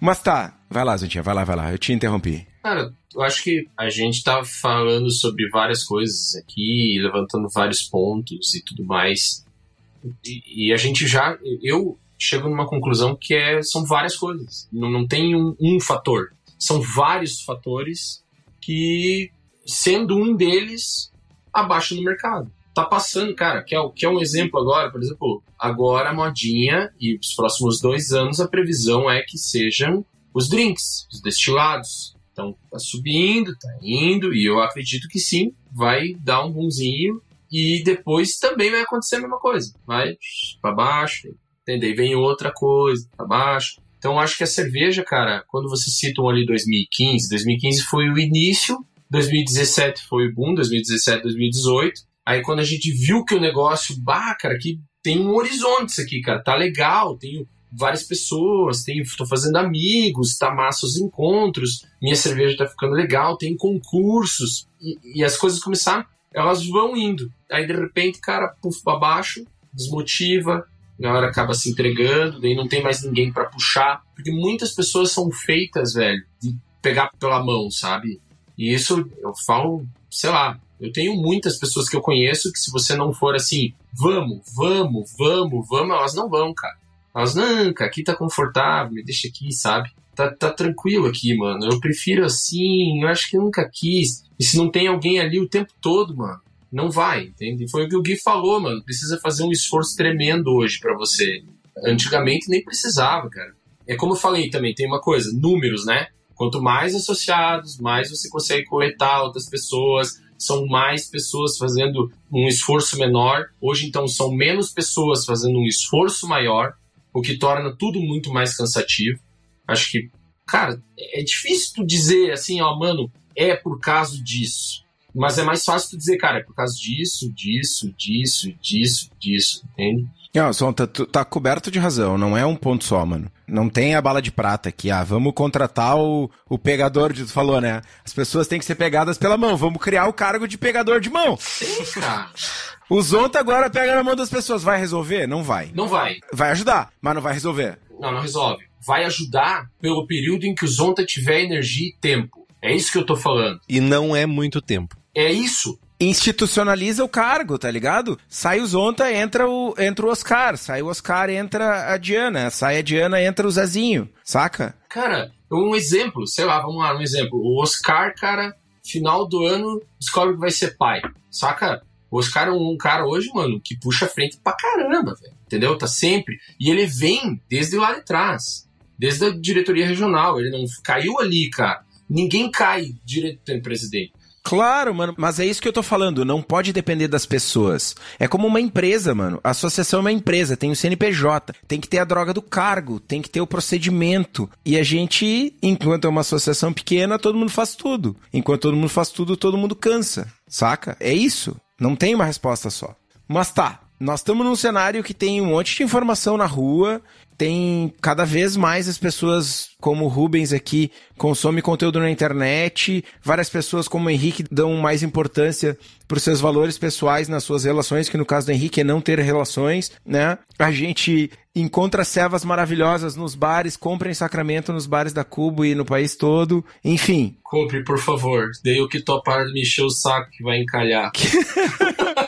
Mas tá, vai lá, Zantinha, vai lá, vai lá. Eu te interrompi. Cara, eu acho que a gente tá falando sobre várias coisas aqui, levantando vários pontos e tudo mais. E, e a gente já. Eu, chego numa conclusão que é, são várias coisas. Não, não tem um, um fator. São vários fatores que, sendo um deles, abaixo no mercado. Tá passando, cara, que é, que é um exemplo agora, por exemplo, agora a modinha e os próximos dois anos a previsão é que sejam os drinks, os destilados. Então, tá subindo, tá indo, e eu acredito que sim, vai dar um bonzinho, e depois também vai acontecer a mesma coisa. Vai para baixo, entendeu? Vem outra coisa para baixo. Então, acho que a cerveja, cara, quando você cita ali 2015, 2015 foi o início, 2017 foi o boom, 2017, 2018. Aí, quando a gente viu que o negócio, bah, cara, que tem um horizonte isso aqui, cara, tá legal, tenho várias pessoas, tô fazendo amigos, tá massa os encontros, minha cerveja tá ficando legal, tem concursos, e, e as coisas começaram, elas vão indo. Aí, de repente, cara, puf pra baixo, desmotiva, a galera acaba se entregando, daí não tem mais ninguém para puxar, porque muitas pessoas são feitas, velho, de pegar pela mão, sabe? E isso eu falo, sei lá, eu tenho muitas pessoas que eu conheço que se você não for assim, vamos, vamos, vamos, vamos, elas não vão, cara. Elas, não, cara, aqui tá confortável, me deixa aqui, sabe? Tá, tá tranquilo aqui, mano. Eu prefiro assim, eu acho que nunca quis. E se não tem alguém ali o tempo todo, mano, não vai, entende? Foi o que o Gui falou, mano. Precisa fazer um esforço tremendo hoje para você. Antigamente nem precisava, cara. É como eu falei também, tem uma coisa, números, né? Quanto mais associados, mais você consegue coletar outras pessoas, são mais pessoas fazendo um esforço menor. Hoje, então, são menos pessoas fazendo um esforço maior, o que torna tudo muito mais cansativo. Acho que, cara, é difícil tu dizer assim, ó, mano, é por causa disso. Mas é mais fácil tu dizer, cara, é por causa disso, disso, disso, disso, disso, entende? Não, Son, tá, tá, coberto de razão, não é um ponto só, mano. Não tem a bala de prata aqui, ah, vamos contratar o, o pegador de tu falou, né? As pessoas têm que ser pegadas pela mão, vamos criar o cargo de pegador de mão. Sim, cara. O Zonta agora pega na mão das pessoas, vai resolver? Não vai. Não vai. Vai ajudar, mas não vai resolver. Não, não resolve. Vai ajudar pelo período em que o Zonta tiver energia e tempo. É isso que eu tô falando. E não é muito tempo. É isso. Institucionaliza o cargo, tá ligado? Sai o Zonta, entra o, entra o Oscar. Sai o Oscar, entra a Diana. Sai a Diana, entra o Zezinho. Saca? Cara, um exemplo, sei lá, vamos lá, um exemplo. O Oscar, cara, final do ano, descobre que vai ser pai. Saca? O Oscar é um cara hoje, mano, que puxa a frente pra caramba, velho. Entendeu? Tá sempre. E ele vem desde lá de trás. Desde a diretoria regional. Ele não caiu ali, cara. Ninguém cai direto presidente. Claro, mano, mas é isso que eu tô falando, não pode depender das pessoas. É como uma empresa, mano. A associação é uma empresa, tem o CNPJ, tem que ter a droga do cargo, tem que ter o procedimento. E a gente, enquanto é uma associação pequena, todo mundo faz tudo. Enquanto todo mundo faz tudo, todo mundo cansa, saca? É isso. Não tem uma resposta só. Mas tá, nós estamos num cenário que tem um monte de informação na rua, tem cada vez mais as pessoas como o Rubens aqui consomem conteúdo na internet, várias pessoas como o Henrique dão mais importância para os seus valores pessoais nas suas relações, que no caso do Henrique é não ter relações, né? A gente encontra cevas maravilhosas nos bares, compra em Sacramento nos bares da Cubo e no país todo, enfim. Compre, por favor. Dei o que topar de me encher o saco que vai encalhar. [LAUGHS]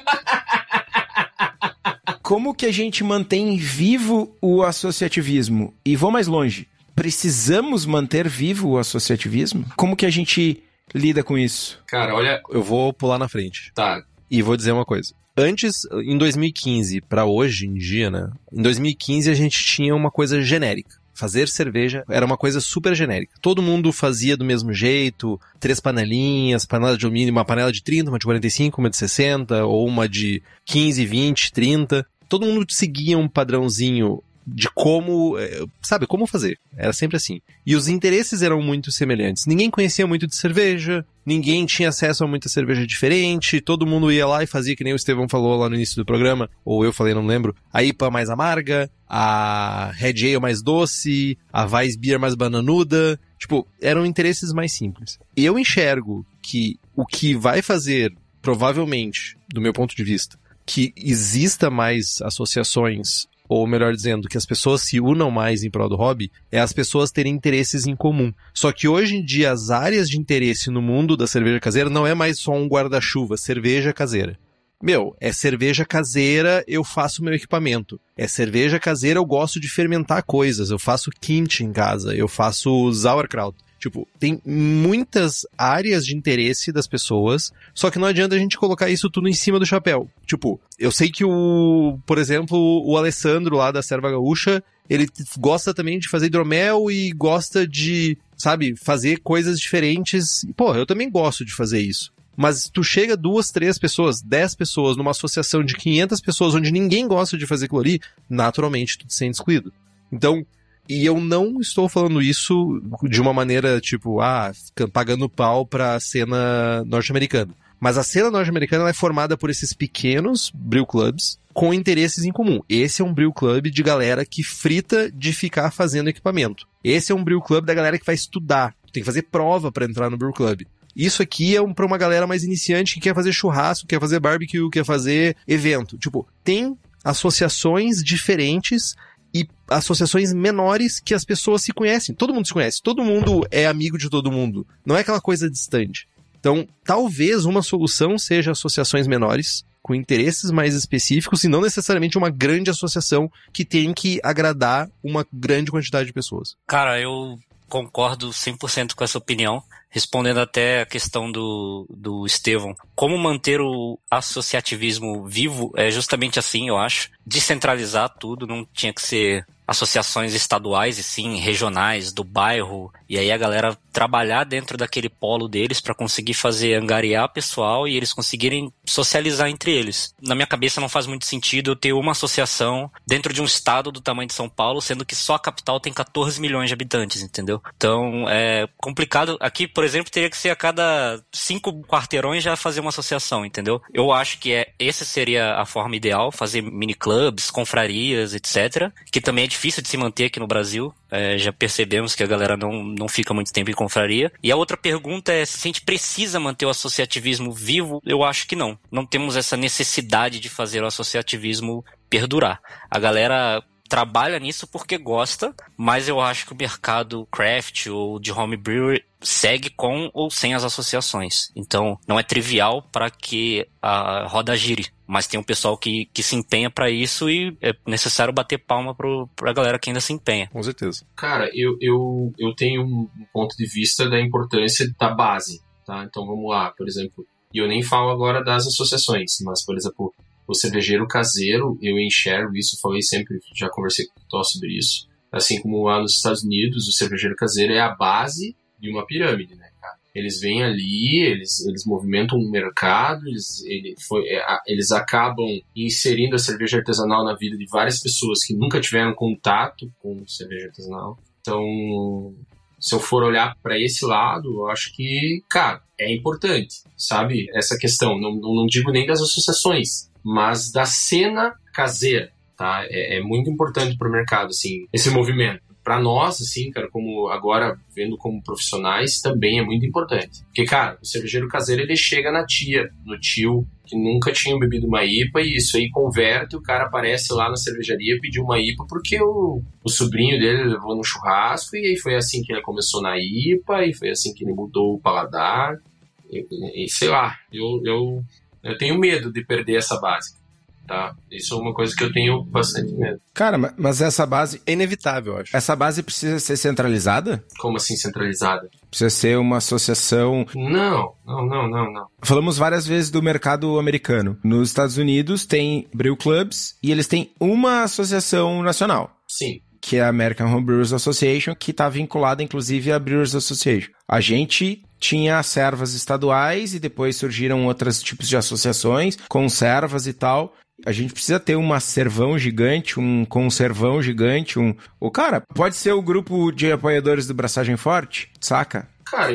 como que a gente mantém vivo o associativismo? E vou mais longe. Precisamos manter vivo o associativismo? Como que a gente lida com isso? Cara, olha. Eu vou pular na frente. Tá. E vou dizer uma coisa. Antes, em 2015, para hoje em dia, né? Em 2015 a gente tinha uma coisa genérica. Fazer cerveja era uma coisa super genérica. Todo mundo fazia do mesmo jeito, três panelinhas, panela de alumínio, uma panela de 30, uma de 45, uma de 60, ou uma de 15, 20, 30 todo mundo seguia um padrãozinho de como, eh, sabe, como fazer. Era sempre assim. E os interesses eram muito semelhantes. Ninguém conhecia muito de cerveja, ninguém tinha acesso a muita cerveja diferente, todo mundo ia lá e fazia que nem o Estevão falou lá no início do programa, ou eu falei, não lembro, a IPA mais amarga, a Red Ale mais doce, a Weissbier mais bananuda. Tipo, eram interesses mais simples. E eu enxergo que o que vai fazer, provavelmente, do meu ponto de vista, que exista mais associações, ou melhor dizendo, que as pessoas se unam mais em prol do hobby, é as pessoas terem interesses em comum. Só que hoje em dia as áreas de interesse no mundo da cerveja caseira não é mais só um guarda-chuva, cerveja caseira. meu, é cerveja caseira, eu faço meu equipamento. É cerveja caseira, eu gosto de fermentar coisas. Eu faço kimchi em casa, eu faço sauerkraut. Tipo, tem muitas áreas de interesse das pessoas, só que não adianta a gente colocar isso tudo em cima do chapéu. Tipo, eu sei que o, por exemplo, o Alessandro lá da Serva Gaúcha, ele gosta também de fazer hidromel e gosta de, sabe, fazer coisas diferentes. Pô, eu também gosto de fazer isso. Mas tu chega duas, três pessoas, dez pessoas numa associação de 500 pessoas onde ninguém gosta de fazer ali, naturalmente tu te sente excluído. Então, e eu não estou falando isso de uma maneira tipo, ah, pagando pau pra cena norte-americana. Mas a cena norte-americana é formada por esses pequenos brew clubs com interesses em comum. Esse é um brew club de galera que frita de ficar fazendo equipamento. Esse é um brew club da galera que vai estudar. Tem que fazer prova para entrar no brew club. Isso aqui é um, pra uma galera mais iniciante que quer fazer churrasco, quer fazer barbecue, quer fazer evento. Tipo, tem associações diferentes e associações menores que as pessoas se conhecem. Todo mundo se conhece, todo mundo é amigo de todo mundo. Não é aquela coisa distante. Então, talvez uma solução seja associações menores, com interesses mais específicos, e não necessariamente uma grande associação que tem que agradar uma grande quantidade de pessoas. Cara, eu concordo 100% com essa opinião. Respondendo até a questão do, do Estevão, como manter o associativismo vivo é justamente assim, eu acho. Descentralizar tudo, não tinha que ser associações estaduais e sim regionais do bairro e aí a galera trabalhar dentro daquele polo deles para conseguir fazer angariar pessoal e eles conseguirem socializar entre eles. Na minha cabeça não faz muito sentido eu ter uma associação dentro de um estado do tamanho de São Paulo, sendo que só a capital tem 14 milhões de habitantes, entendeu? Então é complicado. Aqui, por exemplo, teria que ser a cada cinco quarteirões já fazer uma associação, entendeu? Eu acho que é essa seria a forma ideal, fazer mini clubs, confrarias, etc. Que também é difícil de se manter aqui no Brasil. É, já percebemos que a galera não, não fica muito tempo em confraria. E a outra pergunta é se a gente precisa manter o associativismo vivo. Eu acho que não. Não temos essa necessidade de fazer o associativismo perdurar. A galera trabalha nisso porque gosta, mas eu acho que o mercado craft ou de home brewer segue com ou sem as associações. Então, não é trivial para que a roda gire, mas tem um pessoal que, que se empenha para isso e é necessário bater palma para a galera que ainda se empenha. Com certeza. Cara, eu, eu, eu tenho um ponto de vista da importância da base, tá? Então, vamos lá, por exemplo, e eu nem falo agora das associações, mas, por exemplo, o cervejeiro caseiro, eu enxergo isso, falei sempre, já conversei com o Tó sobre isso. Assim como lá nos Estados Unidos, o cervejeiro caseiro é a base de uma pirâmide, né, cara? Eles vêm ali, eles, eles movimentam o um mercado, eles, ele foi, é, eles acabam inserindo a cerveja artesanal na vida de várias pessoas que nunca tiveram contato com cerveja artesanal. Então, se eu for olhar para esse lado, eu acho que, cara, é importante, sabe? Essa questão. Não, não, não digo nem das associações, mas da cena caseira, tá? É, é muito importante para o mercado, assim, esse movimento. Para nós, assim, cara, como agora vendo como profissionais, também é muito importante. Porque, cara, o cervejeiro caseiro ele chega na tia, no tio que nunca tinha bebido uma IPA e isso aí converte, o cara aparece lá na cervejaria pediu uma IPA porque o, o sobrinho dele levou no churrasco e aí foi assim que ele começou na IPA e foi assim que ele mudou o paladar. E, e, sei lá, eu, eu eu tenho medo de perder essa base. Tá? Isso é uma coisa que eu tenho bastante medo. Cara, mas essa base. É inevitável, eu acho. Essa base precisa ser centralizada? Como assim centralizada? Precisa ser uma associação. Não, não, não, não, não. Falamos várias vezes do mercado americano. Nos Estados Unidos tem brew clubs e eles têm uma associação nacional. Sim que é a American Home Brewers Association, que está vinculada inclusive à Brewers Association. A gente tinha servas estaduais e depois surgiram outros tipos de associações com servas e tal. A gente precisa ter uma servão gigante, um conservão gigante, um. O cara, pode ser o grupo de apoiadores do Braçagem Forte, saca? Cara,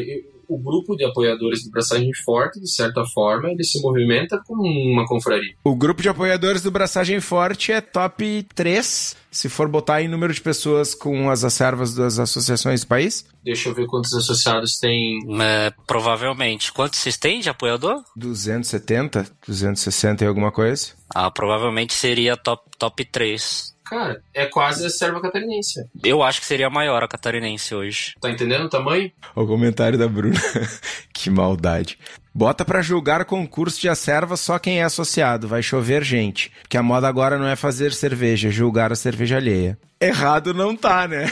o grupo de apoiadores do Braçagem Forte, de certa forma, ele se movimenta como uma confraria. O grupo de apoiadores do Braçagem Forte é top 3, se for botar em número de pessoas com as acervas das associações do país. Deixa eu ver quantos associados tem. É, provavelmente. Quantos vocês têm de apoiador? 270, 260 e alguma coisa. Ah, provavelmente seria top, top 3 Cara, é quase a serva catarinense. Eu acho que seria a maior a catarinense hoje. Tá entendendo o tamanho? O comentário da Bruna. [LAUGHS] que maldade. Bota pra julgar concurso de acerva só quem é associado, vai chover gente. Porque a moda agora não é fazer cerveja, julgar a cerveja alheia. Errado não tá, né?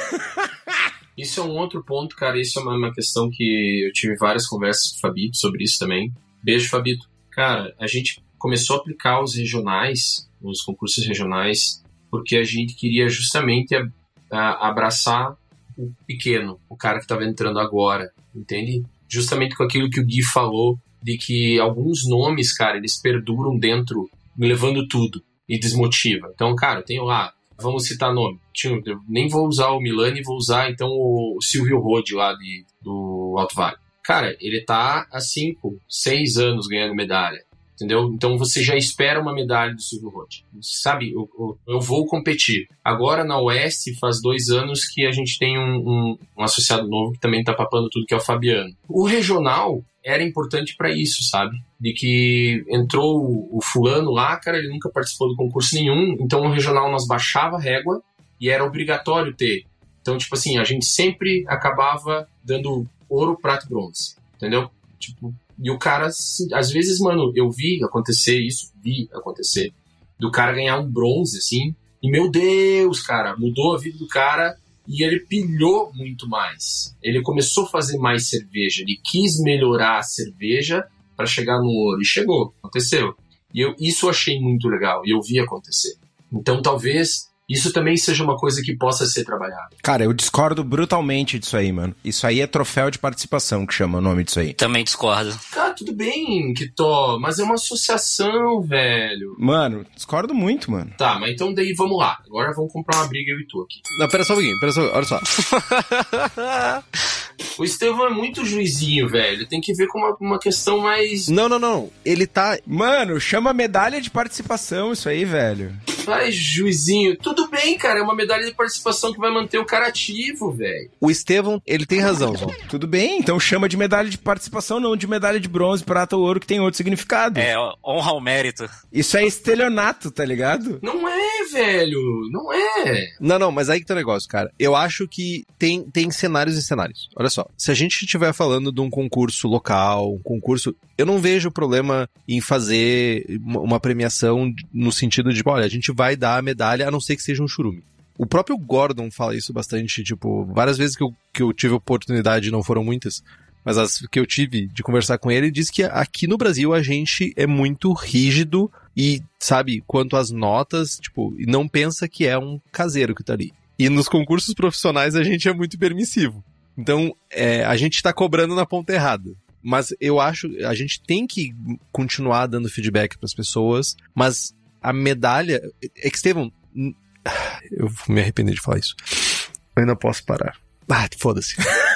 [LAUGHS] Isso é um outro ponto, cara. Isso é uma, uma questão que eu tive várias conversas com o Fabito sobre isso também. Beijo, Fabito. Cara, a gente começou a aplicar os regionais, os concursos regionais, porque a gente queria justamente a, a, abraçar o pequeno, o cara que estava entrando agora, entende? Justamente com aquilo que o Gui falou, de que alguns nomes, cara, eles perduram dentro, levando tudo e desmotiva. Então, cara, eu tenho lá, vamos citar nome. Eu nem vou usar o Milani, vou usar então o Silvio Rode lá de, do Alto Vale. Cara, ele tá há 5, 6 anos ganhando medalha entendeu? Então você já espera uma medalha do Silvio Roth. Sabe, eu, eu, eu, vou competir. Agora na Oeste faz dois anos que a gente tem um, um, um associado novo que também está papando tudo, que é o Fabiano. O regional era importante para isso, sabe? De que entrou o, o fulano lá, cara, ele nunca participou do concurso nenhum, então o regional nós baixava a régua e era obrigatório ter. Então, tipo assim, a gente sempre acabava dando ouro, prata e bronze, entendeu? Tipo, e o cara, às vezes, mano, eu vi acontecer isso, vi acontecer, do cara ganhar um bronze, assim, e meu Deus, cara, mudou a vida do cara e ele pilhou muito mais. Ele começou a fazer mais cerveja, ele quis melhorar a cerveja para chegar no ouro, e chegou, aconteceu. E eu, isso eu achei muito legal, e eu vi acontecer. Então, talvez isso também seja uma coisa que possa ser trabalhada. Cara, eu discordo brutalmente disso aí, mano. Isso aí é troféu de participação que chama o nome disso aí. Também discordo. Cara, tudo bem, Kitó, mas é uma associação, velho. Mano, discordo muito, mano. Tá, mas então daí vamos lá. Agora vamos comprar uma briga eu e tu aqui. Não, pera só um pouquinho, pera só, olha só. [LAUGHS] o Estevão é muito juizinho, velho. Tem que ver com uma, uma questão mais. Não, não, não. Ele tá. Mano, chama medalha de participação isso aí, velho. Vai, juizinho. Tudo bem, cara. É uma medalha de participação que vai manter o cara ativo, velho. O Estevão, ele tem razão, [LAUGHS] João. Tudo bem, então chama de medalha de participação, não de medalha de bronze, prata ou ouro, que tem outro significado. É, honra ao mérito. Isso é estelionato, tá ligado? Não é, velho. Não é. Não, não, mas aí que tá o negócio, cara. Eu acho que tem, tem cenários e cenários. Olha só. Se a gente estiver falando de um concurso local, um concurso. Eu não vejo problema em fazer uma premiação no sentido de, olha, a gente vai dar a medalha, a não ser que seja um churume. O próprio Gordon fala isso bastante, tipo, várias vezes que eu, que eu tive oportunidade, não foram muitas, mas as que eu tive de conversar com ele, ele diz que aqui no Brasil a gente é muito rígido e, sabe, quanto às notas, tipo, e não pensa que é um caseiro que tá ali. E nos concursos profissionais a gente é muito permissivo. Então, é, a gente tá cobrando na ponta errada. Mas eu acho, a gente tem que continuar dando feedback para as pessoas, mas a medalha. É que, Estevam. [SIGHS] Eu vou me arrepender de falar isso. Eu ainda posso parar. Ah, foda-se. [LAUGHS]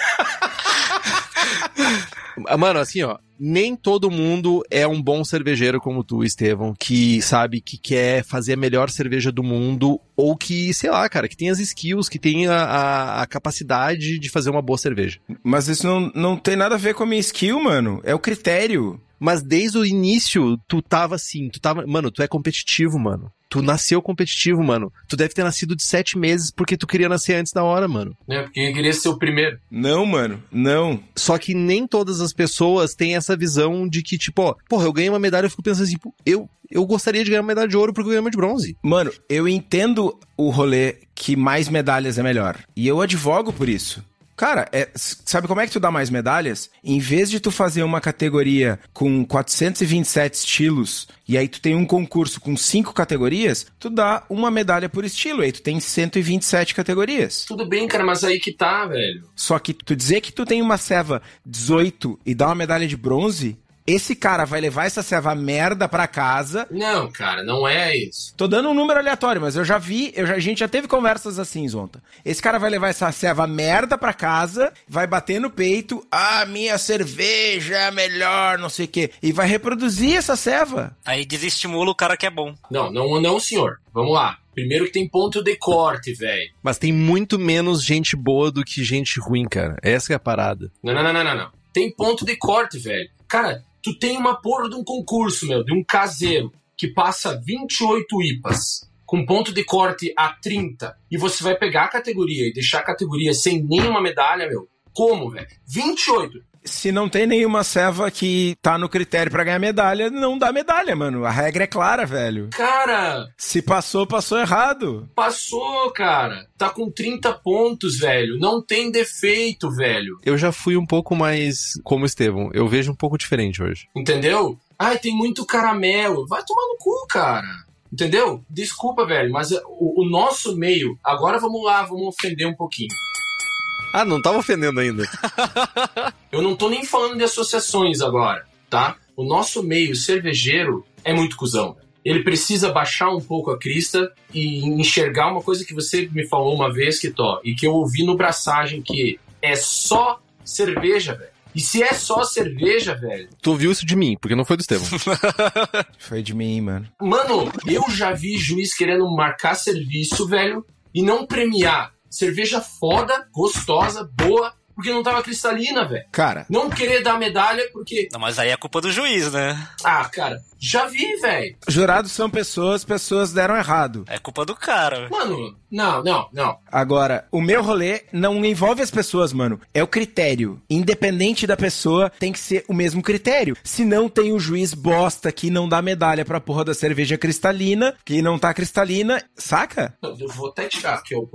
Mano, assim, ó, nem todo mundo é um bom cervejeiro como tu, Estevão, que sabe que quer fazer a melhor cerveja do mundo, ou que, sei lá, cara, que tem as skills, que tem a, a, a capacidade de fazer uma boa cerveja. Mas isso não, não tem nada a ver com a minha skill, mano. É o critério. Mas desde o início, tu tava assim, tu tava. Mano, tu é competitivo, mano. Tu nasceu competitivo, mano. Tu deve ter nascido de sete meses porque tu queria nascer antes da hora, mano. É, porque eu queria ser o primeiro. Não, mano. Não. Só que nem todas as pessoas têm essa visão de que, tipo, ó, porra, eu ganhei uma medalha, eu fico pensando assim, eu, eu gostaria de ganhar uma medalha de ouro porque eu ganhei uma de bronze. Mano, eu entendo o rolê que mais medalhas é melhor. E eu advogo por isso. Cara, é, sabe como é que tu dá mais medalhas? Em vez de tu fazer uma categoria com 427 estilos e aí tu tem um concurso com cinco categorias, tu dá uma medalha por estilo, aí tu tem 127 categorias. Tudo bem, cara, mas aí que tá, velho. Só que tu dizer que tu tem uma ceva 18 e dá uma medalha de bronze, esse cara vai levar essa ceva merda pra casa. Não, cara, não é isso. Tô dando um número aleatório, mas eu já vi, eu já, a gente já teve conversas assim, Zonta. Esse cara vai levar essa ceva merda pra casa, vai bater no peito, ah, minha cerveja é melhor, não sei o quê, e vai reproduzir essa ceva. Aí desestimula o cara que é bom. Não, não, não, senhor. Vamos lá. Primeiro que tem ponto de corte, velho. Mas tem muito menos gente boa do que gente ruim, cara. Essa é a parada. Não, não, não, não, não. não. Tem ponto de corte, velho. Cara, tu tem uma porra de um concurso, meu, de um caseiro que passa 28 IPAs. com ponto de corte a 30 e você vai pegar a categoria e deixar a categoria sem nenhuma medalha, meu. Como, velho? 28. Se não tem nenhuma ceva que tá no critério pra ganhar medalha, não dá medalha, mano. A regra é clara, velho. Cara, Se passou, passou errado. passou, cara. Tá com 30 pontos, velho. Não tem defeito, velho. Eu já fui um pouco mais como o Estevão. Eu vejo um pouco diferente hoje. Entendeu? Ai, tem muito caramelo. Vai tomar no cu, cara. Entendeu? Desculpa, velho, mas o, o nosso meio. Agora vamos lá, vamos ofender um pouquinho. Ah, não tava ofendendo ainda. [LAUGHS] Eu não tô nem falando de associações agora, tá? O nosso meio cervejeiro é muito cuzão. Ele precisa baixar um pouco a crista e enxergar uma coisa que você me falou uma vez, que tó, e que eu ouvi no braçagem que é só cerveja, velho. E se é só cerveja, velho, tu ouviu isso de mim, porque não foi do Estevão. [LAUGHS] Foi de mim, mano. Mano, eu já vi juiz querendo marcar serviço, velho, e não premiar cerveja foda, gostosa, boa, porque não tava cristalina, velho. Cara, Não querer dar medalha porque. Não, mas aí é culpa do juiz, né? Ah, cara, já vi, velho. jurados são pessoas, pessoas deram errado. É culpa do cara. Mano, não, não, não. Agora, o meu rolê não envolve as pessoas, mano. É o critério. Independente da pessoa, tem que ser o mesmo critério. Se não tem o juiz bosta que não dá medalha pra porra da cerveja cristalina, que não tá cristalina, saca? Eu vou até tirar aqui o.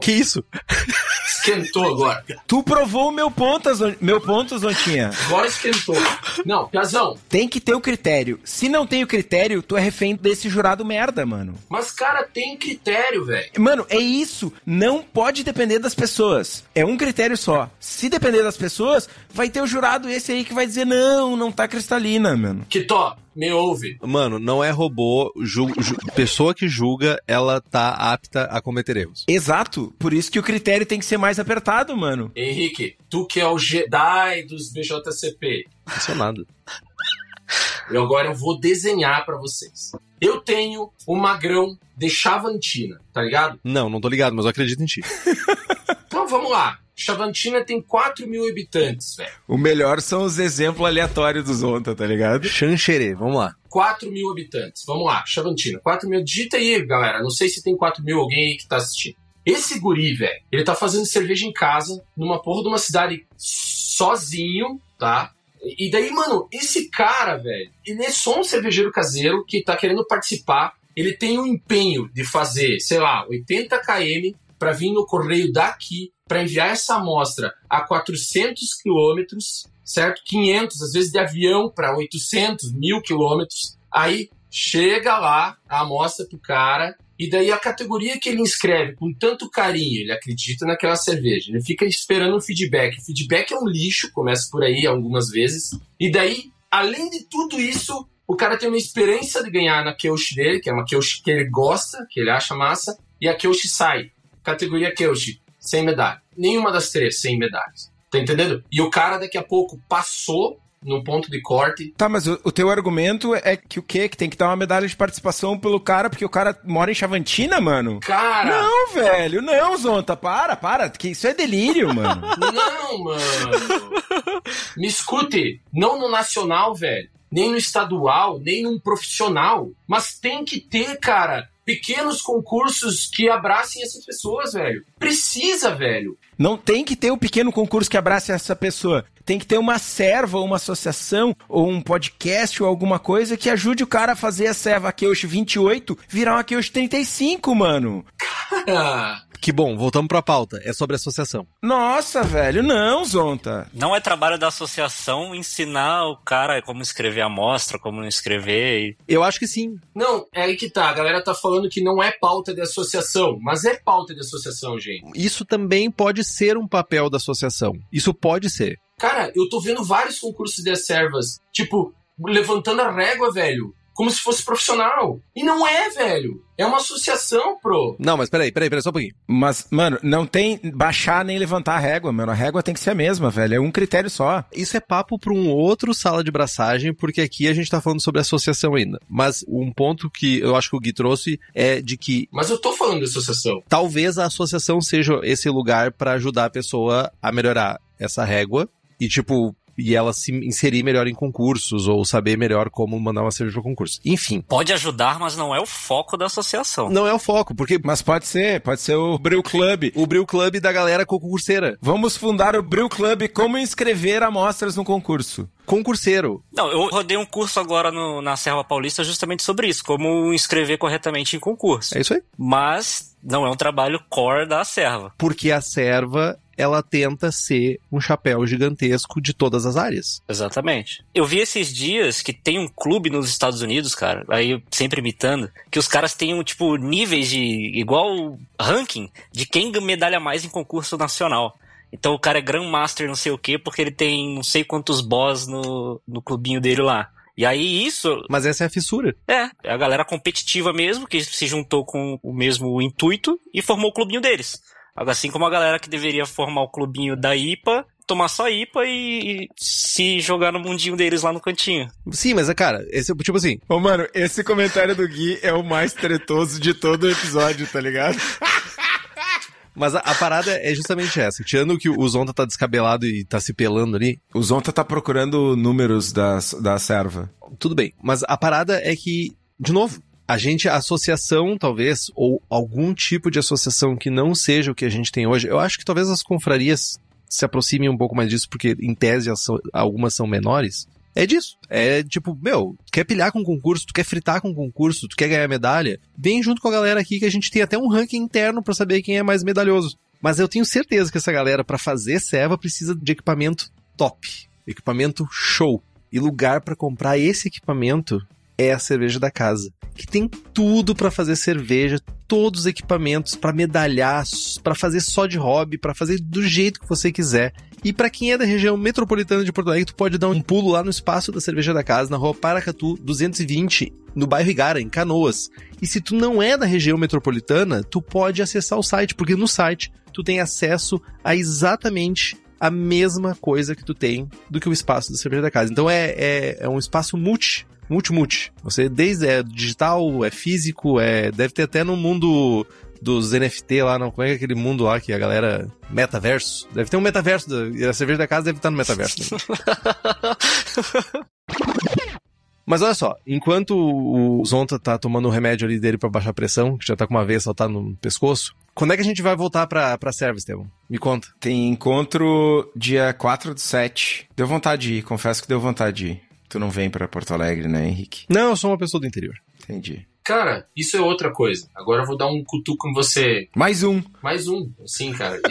que isso? [LAUGHS] Esquentou agora. Tu provou o meu ponto, meu ponto, Zontinha. Agora esquentou. Não, Piazão, Tem que ter o critério. Se não tem o critério, tu é refém desse jurado merda, mano. mas cara, tem critério, velho. Mano, é isso. Não pode depender das pessoas. É um critério só. Se depender das pessoas, vai ter o jurado esse aí que vai dizer: não, não tá cristalina, mano. Que tó, me ouve. Mano, não é robô. ju- ju- pessoa que julga, ela tá apta a cometer erros. Exato. Por isso que o critério tem que ser mais apertado, mano. Henrique, tu que é o Jedi dos BJCP, Funcionado. eu agora eu vou desenhar pra vocês. Eu tenho o magrão de Chavantina, tá ligado? Não, não tô ligado, mas eu acredito em ti. Então vamos lá. Chavantina tem 4 mil habitantes, velho. O melhor são os exemplos aleatórios dos Onta, tá ligado? Xanxerê, vamos lá. 4 mil habitantes. Vamos lá, Chavantina. 4 mil. Digita aí, galera. Não sei se tem 4 mil alguém aí que tá assistindo. Esse guri, velho, ele tá fazendo cerveja em casa, numa porra de uma cidade sozinho, tá? E daí, mano, esse cara, velho, ele é só um cervejeiro caseiro que tá querendo participar. Ele tem o empenho de fazer, sei lá, 80 km para vir no correio daqui para enviar essa amostra a 400 quilômetros, certo? 500, às vezes de avião para 800, mil quilômetros. Aí chega lá a amostra pro cara e daí a categoria que ele inscreve com tanto carinho, ele acredita naquela cerveja, ele fica esperando um feedback. O feedback é um lixo, começa por aí algumas vezes. E daí, além de tudo isso, o cara tem uma esperança de ganhar na Keush dele, que é uma Keush que ele gosta, que ele acha massa, e a Keush sai. Categoria Keush, sem medalha. Nenhuma das três sem medalhas. Tá entendendo? E o cara daqui a pouco passou no ponto de corte. Tá, mas o, o teu argumento é que o quê? Que tem que dar uma medalha de participação pelo cara porque o cara mora em Chavantina, mano? Cara! Não, velho, não, Zonta, para, para, que isso é delírio, mano. [LAUGHS] Não, mano. Me escute, não no nacional, velho, nem no estadual, nem num profissional, mas tem que ter, cara, pequenos concursos que abracem essas pessoas, velho. Precisa, velho. Não tem que ter o pequeno concurso que abrace essa pessoa. Tem que ter uma serva, uma associação, ou um podcast, ou alguma coisa que ajude o cara a fazer a serva Keush 28 virar uma Keush 35, mano. Ah, Que bom, voltamos pra pauta. É sobre associação. Nossa, velho, não, Zonta. Não é trabalho da associação ensinar o cara como escrever a amostra, como não escrever. E... Eu acho que sim. Não, é aí que tá. A galera tá falando que não é pauta de associação, mas é pauta de associação, gente. Isso também pode ser um papel da associação. Isso pode ser. Cara, eu tô vendo vários concursos de servas, tipo, levantando a régua, velho, como se fosse profissional. E não é, velho. É uma associação, pro. Não, mas peraí, peraí, peraí, só um pouquinho. Mas, mano, não tem baixar nem levantar a régua, mano. A régua tem que ser a mesma, velho. É um critério só. Isso é papo para um outro sala de braçagem, porque aqui a gente tá falando sobre associação ainda. Mas um ponto que eu acho que o Gui trouxe é de que Mas eu tô falando de associação. talvez a associação seja esse lugar para ajudar a pessoa a melhorar essa régua. E, tipo, e ela se inserir melhor em concursos ou saber melhor como mandar uma cerveja para concurso. Enfim. Pode ajudar, mas não é o foco da associação. Não é o foco, porque Mas pode ser, pode ser o Brew Club. o Brew Club da galera concurseira. Vamos fundar o Brew Club Como inscrever amostras no concurso. Concurseiro. Não, eu rodei um curso agora no- na Serra Paulista justamente sobre isso, como inscrever corretamente em concurso. É isso aí. Mas não é um trabalho core da Serva. Porque a serva, ela tenta ser um chapéu gigantesco de todas as áreas. Exatamente. Eu vi esses dias que tem um clube nos Estados Unidos, cara, aí sempre imitando, que os caras têm, um, tipo, níveis de. igual ranking de quem medalha mais em concurso nacional. Então o cara é Grandmaster não sei o quê, porque ele tem não sei quantos boss no, no clubinho dele lá. E aí isso Mas essa é a fissura. é, é a galera competitiva mesmo, que se juntou com o mesmo intuito e formou o clubinho deles. Assim como a galera que deveria formar o clubinho da IPA, tomar só IPA e, e se jogar no mundinho deles lá no cantinho. Sim, mas, cara, esse, tipo assim, Ô, mano, esse comentário do Gui é o mais tretoso de todo o episódio, tá ligado? [LAUGHS] Mas a, a parada é justamente essa. Tirando que o Zonta tá descabelado e tá se pelando ali, O Zonta tá procurando números da, da serva. tudo bem. Mas a parada é que, de novo, a gente, a associação, talvez, ou algum tipo de associação que não seja o que a gente tem hoje, eu acho que talvez as confrarias se aproximem um pouco mais disso, porque em tese algumas são menores. É disso. É tipo, meu, quer pilhar com concurso, tu quer fritar com concurso, tu quer ganhar medalha, vem junto com a galera aqui que a gente tem até um ranking interno pra saber quem é mais medalhoso. Mas eu tenho certeza que essa galera, pra fazer serva, precisa de equipamento top, equipamento show. E lugar pra comprar esse equipamento é a cerveja da casa, que tem tudo pra fazer cerveja, todos os equipamentos pra medalhar, pra fazer só de hobby, pra fazer do jeito que você quiser. E pra quem é da região metropolitana de Porto Alegre, tu pode dar um pulo lá no espaço da cerveja da casa, na rua Paracatu 220, no bairro Igara, em Canoas. E se tu não é da região metropolitana, tu pode acessar o site, porque no site tu tem acesso a exatamente a mesma coisa que tu tem do que o espaço da cerveja da casa. Então é, é, é um espaço multi, multi-multi. Você desde é digital, é físico, é deve ter até no mundo dos NFT lá, não, como é que é aquele mundo lá que a galera metaverso? Deve ter um metaverso, da, a cerveja da casa deve estar no metaverso. [LAUGHS] Mas olha só, enquanto o Zonta tá tomando o remédio ali dele pra baixar a pressão, que já tá com uma veia saltada no pescoço, quando é que a gente vai voltar pra, pra serva, Estevão? Me conta. Tem encontro dia 4 do 7. Deu vontade de ir, confesso que deu vontade de ir. Tu não vem pra Porto Alegre, né, Henrique? Não, eu sou uma pessoa do interior. Entendi. Cara, isso é outra coisa. Agora eu vou dar um cutuco em você. Mais um. Mais um, assim, cara. [LAUGHS]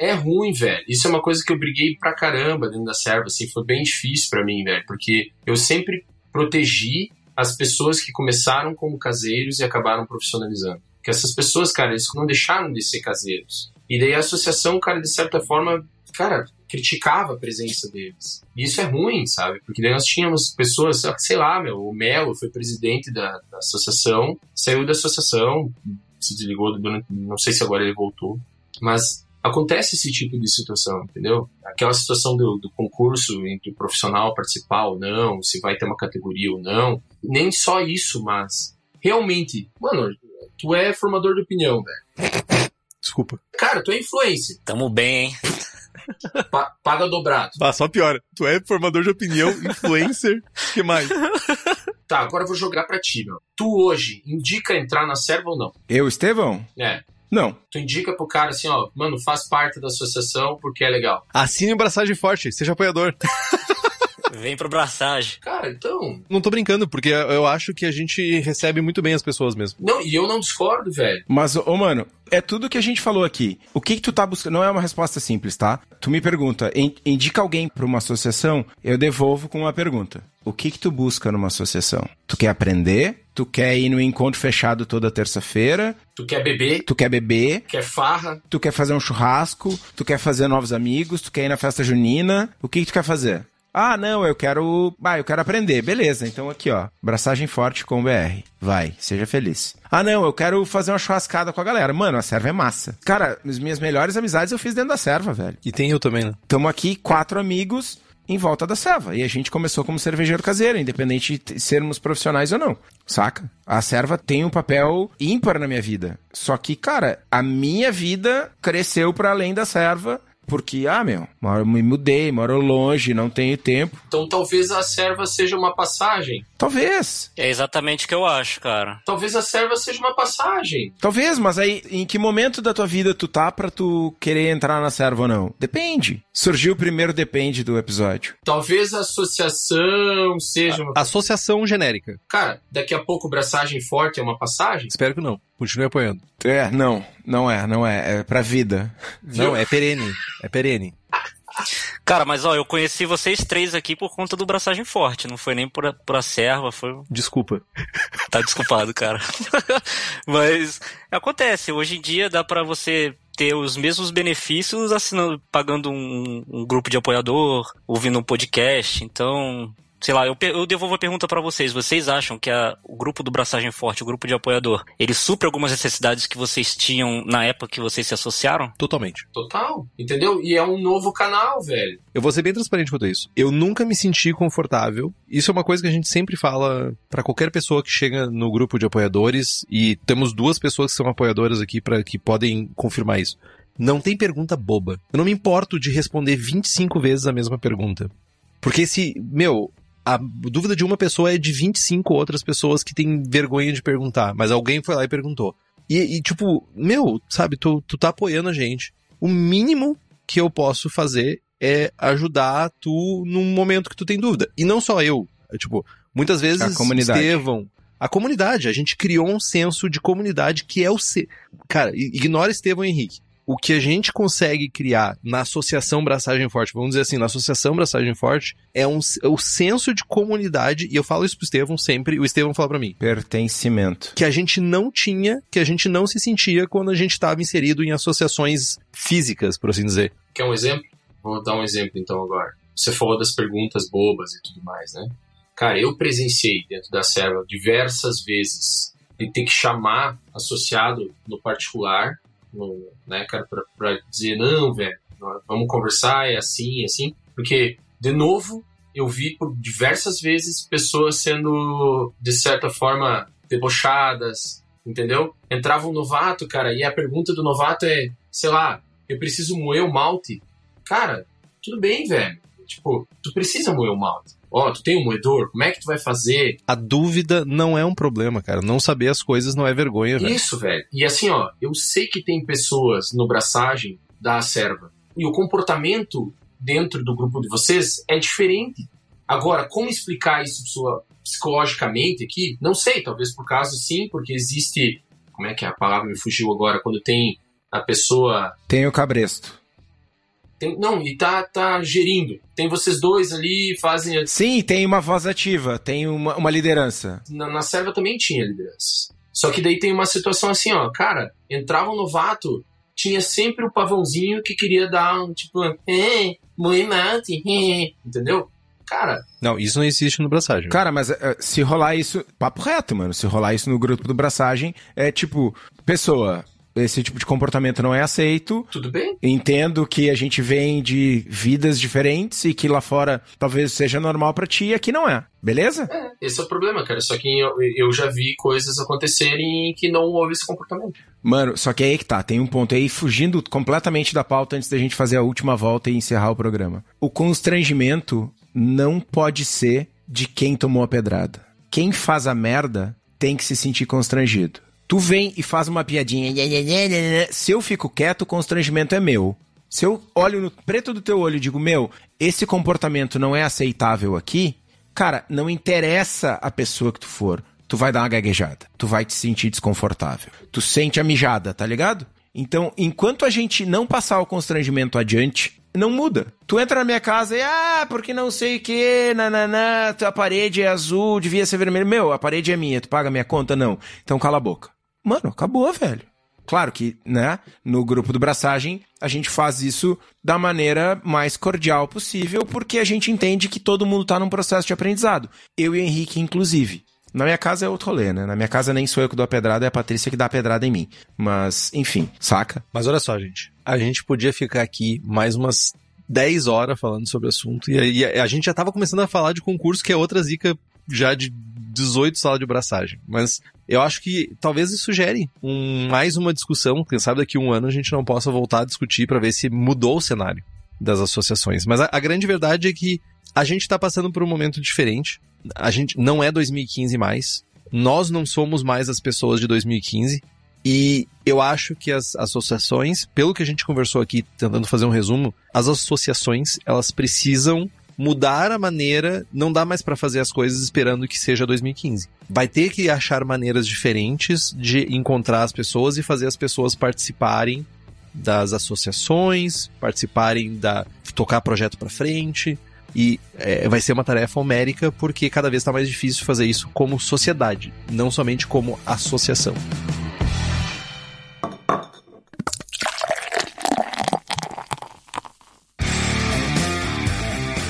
É ruim, velho. Isso é uma coisa que eu briguei pra caramba dentro da serva, assim, foi bem difícil pra mim, velho, porque eu sempre protegi as pessoas que começaram como caseiros e acabaram profissionalizando. Porque essas pessoas, cara, eles não deixaram de ser caseiros. E daí a associação, cara, de certa forma, cara, criticava a presença deles. E isso é ruim, sabe? Porque daí nós tínhamos pessoas, sei lá, meu, o Melo foi presidente da, da associação, saiu da associação, se desligou durante, não sei se agora ele voltou, mas acontece esse tipo de situação, entendeu? Aquela situação do, do concurso entre o profissional participar ou não, se vai ter uma categoria ou não, nem só isso, mas realmente, mano, tu é formador de opinião, velho. Desculpa. Cara, tu é influencer, Tamo bem, hein? Pa- paga dobrado. Ah, só piora. Tu é formador de opinião, [LAUGHS] influencer, que mais? Tá, agora eu vou jogar pra ti, meu. Tu hoje indica entrar na serva ou não? Eu, Estevão? É. Não. Tu indica pro cara assim, ó, mano, faz parte da associação porque é legal. Assine o Braçagem Forte, seja apoiador. [LAUGHS] Vem pro braçagem. Cara, então. Não tô brincando, porque eu acho que a gente recebe muito bem as pessoas mesmo. Não, e eu não discordo, velho. Mas, ô, mano, é tudo que a gente falou aqui. O que que tu tá buscando? Não é uma resposta simples, tá? Tu me pergunta, in- indica alguém pra uma associação, eu devolvo com uma pergunta. O que que tu busca numa associação? Tu quer aprender? Tu quer ir no encontro fechado toda terça-feira? Tu quer beber, Tu quer beber? quer farra, Tu quer fazer um churrasco? Tu quer fazer novos amigos? Tu quer ir na festa junina? O que que tu quer fazer? Ah, não, eu quero. Ah, eu quero aprender. Beleza, então aqui, ó. Braçagem forte com BR. Vai, seja feliz. Ah, não, eu quero fazer uma churrascada com a galera. Mano, a serva é massa. Cara, as minhas melhores amizades eu fiz dentro da serva, velho. E tem eu também, né? Tamo aqui, quatro amigos em volta da serva. E a gente começou como cervejeiro caseiro, independente de sermos profissionais ou não. Saca? A serva tem um papel ímpar na minha vida. Só que, cara, a minha vida cresceu para além da serva porque, ah, meu, moro, me mudei, moro longe, não tenho tempo. Então talvez a serva seja uma passagem. Talvez. É exatamente o que eu acho, cara. Talvez a serva seja uma passagem. Talvez, mas aí em que momento da tua vida tu tá pra tu querer entrar na serva ou não? Depende. Surgiu o primeiro depende do episódio. Talvez a associação seja uma. Associação genérica. Cara, daqui a pouco braçagem forte é uma passagem? Espero que não. Continue apoiando. É, não, não é, não é. É pra vida. Não, é perene. É perene. Cara, mas ó, eu conheci vocês três aqui por conta do braçagem forte, não foi nem por a, por a serva, foi. Desculpa. Tá desculpado, cara. [LAUGHS] mas acontece, hoje em dia dá pra você ter os mesmos benefícios assinando, pagando um, um grupo de apoiador, ouvindo um podcast, então sei lá, eu, eu devolvo a pergunta para vocês. Vocês acham que a, o grupo do Braçagem Forte, o grupo de apoiador, ele supre algumas necessidades que vocês tinham na época que vocês se associaram? Totalmente. Total. Entendeu? E é um novo canal, velho. Eu vou ser bem transparente quanto a isso. Eu nunca me senti confortável. Isso é uma coisa que a gente sempre fala para qualquer pessoa que chega no grupo de apoiadores e temos duas pessoas que são apoiadoras aqui para que podem confirmar isso. Não tem pergunta boba. Eu não me importo de responder 25 vezes a mesma pergunta. Porque se, meu, a dúvida de uma pessoa é de 25 outras pessoas que têm vergonha de perguntar, mas alguém foi lá e perguntou. E, e tipo, meu, sabe, tu, tu tá apoiando a gente. O mínimo que eu posso fazer é ajudar tu num momento que tu tem dúvida. E não só eu. É, tipo, muitas vezes A comunidade. Estevão. A comunidade, a gente criou um senso de comunidade que é o ser. Cara, ignora Estevão e Henrique. O que a gente consegue criar na Associação Braçagem Forte, vamos dizer assim, na Associação Braçagem Forte, é um, é o senso de comunidade, e eu falo isso pro Estevão sempre, e o Estevão fala pra mim, Pertencimento. que a gente não tinha, que a gente não se sentia quando a gente estava inserido em associações físicas, por assim dizer. Quer um exemplo? Vou dar um exemplo então agora. Você falou das perguntas bobas e tudo mais, né? Cara, eu presenciei dentro da serva diversas vezes de ter que chamar associado no particular, né, cara, pra, pra dizer, não, velho, vamos conversar, é assim, é assim. Porque, de novo, eu vi por diversas vezes pessoas sendo, de certa forma, debochadas, entendeu? Entrava um novato, cara, e a pergunta do novato é, sei lá, eu preciso moer o malte. Cara, tudo bem, velho. Tipo, tu precisa moer o malte. Ó, tu tem um moedor, como é que tu vai fazer? A dúvida não é um problema, cara. Não saber as coisas não é vergonha, velho. Isso, velho. E assim, ó, eu sei que tem pessoas no braçagem da serva. E o comportamento dentro do grupo de vocês é diferente. Agora, como explicar isso psicolo- psicologicamente aqui? Não sei, talvez por causa sim, porque existe. Como é que é a palavra me fugiu agora? Quando tem a pessoa Tem o cabresto. Tem- não, e tá, tá gerindo. Tem vocês dois ali, fazem. Sim, tem uma voz ativa, tem uma, uma liderança. Na, na serva também tinha liderança. Só que daí tem uma situação assim, ó, cara, entrava um novato, tinha sempre o pavãozinho que queria dar um tipo, moe mate, é", entendeu? Cara, Não, isso não existe no braçagem. Cara, mas eh, se rolar isso. Papo reto, mano. Se rolar isso no grupo do braçagem, é tipo, pessoa, esse tipo de comportamento não é aceito. tudo bem? Entendo que a gente vem de vidas diferentes e que lá fora talvez seja normal pra ti e aqui não é. Beleza? Esse é o problema, cara. Só que eu, eu já vi coisas acontecerem que não houve esse comportamento. Mano, só que aí que tá, tem um ponto aí fugindo completamente da pauta antes da gente fazer a última volta e encerrar o programa. O constrangimento não pode ser de quem tomou a pedrada. Quem faz a merda tem que se sentir constrangido. Tu vem e faz uma piadinha. Se eu fico quieto, o constrangimento é meu. Se eu olho no preto do teu olho e digo, meu, esse comportamento não é aceitável aqui, cara, não interessa a pessoa que tu for. Tu vai dar uma gaguejada. Tu vai te sentir desconfortável. Tu sente a mijada, tá ligado? Então, enquanto a gente não passar o constrangimento adiante, não muda. Tu entra na minha casa e, ah, porque não sei o que, nananã, a parede é azul, devia ser vermelho. Meu, a parede é minha, tu paga minha conta? Não. Então cala a boca. Mano, acabou, velho. Claro que, né, no grupo do Braçagem, a gente faz isso da maneira mais cordial possível, porque a gente entende que todo mundo tá num processo de aprendizado. Eu e o Henrique, inclusive. Na minha casa é outro rolê, né? Na minha casa nem sou eu que dou a pedrada, é a Patrícia que dá a pedrada em mim. Mas, enfim, saca? Mas olha só, gente. A gente podia ficar aqui mais umas 10 horas falando sobre o assunto. E, a- e a, gente já tava começando a falar de concurso, que é outra zica já de 18 salas de braçagem. Mas eu acho que talvez isso sugere um, mais uma discussão. Quem sabe daqui a um ano a gente não possa voltar a discutir para ver se mudou o cenário das associações. Mas a, a grande verdade é que a gente está passando por um momento diferente. A gente não é 2015 mais. Nós não somos mais as pessoas de 2015. E eu acho que as associações, pelo que a gente conversou aqui, tentando fazer um resumo, as associações, elas precisam mudar a maneira, não dá mais para fazer as coisas esperando que seja 2015. Vai ter que achar maneiras diferentes de encontrar as pessoas e fazer as pessoas participarem das associações, participarem da tocar projeto para frente. E é, vai ser uma tarefa homérica porque cada vez está mais difícil fazer isso como sociedade, não somente como associação.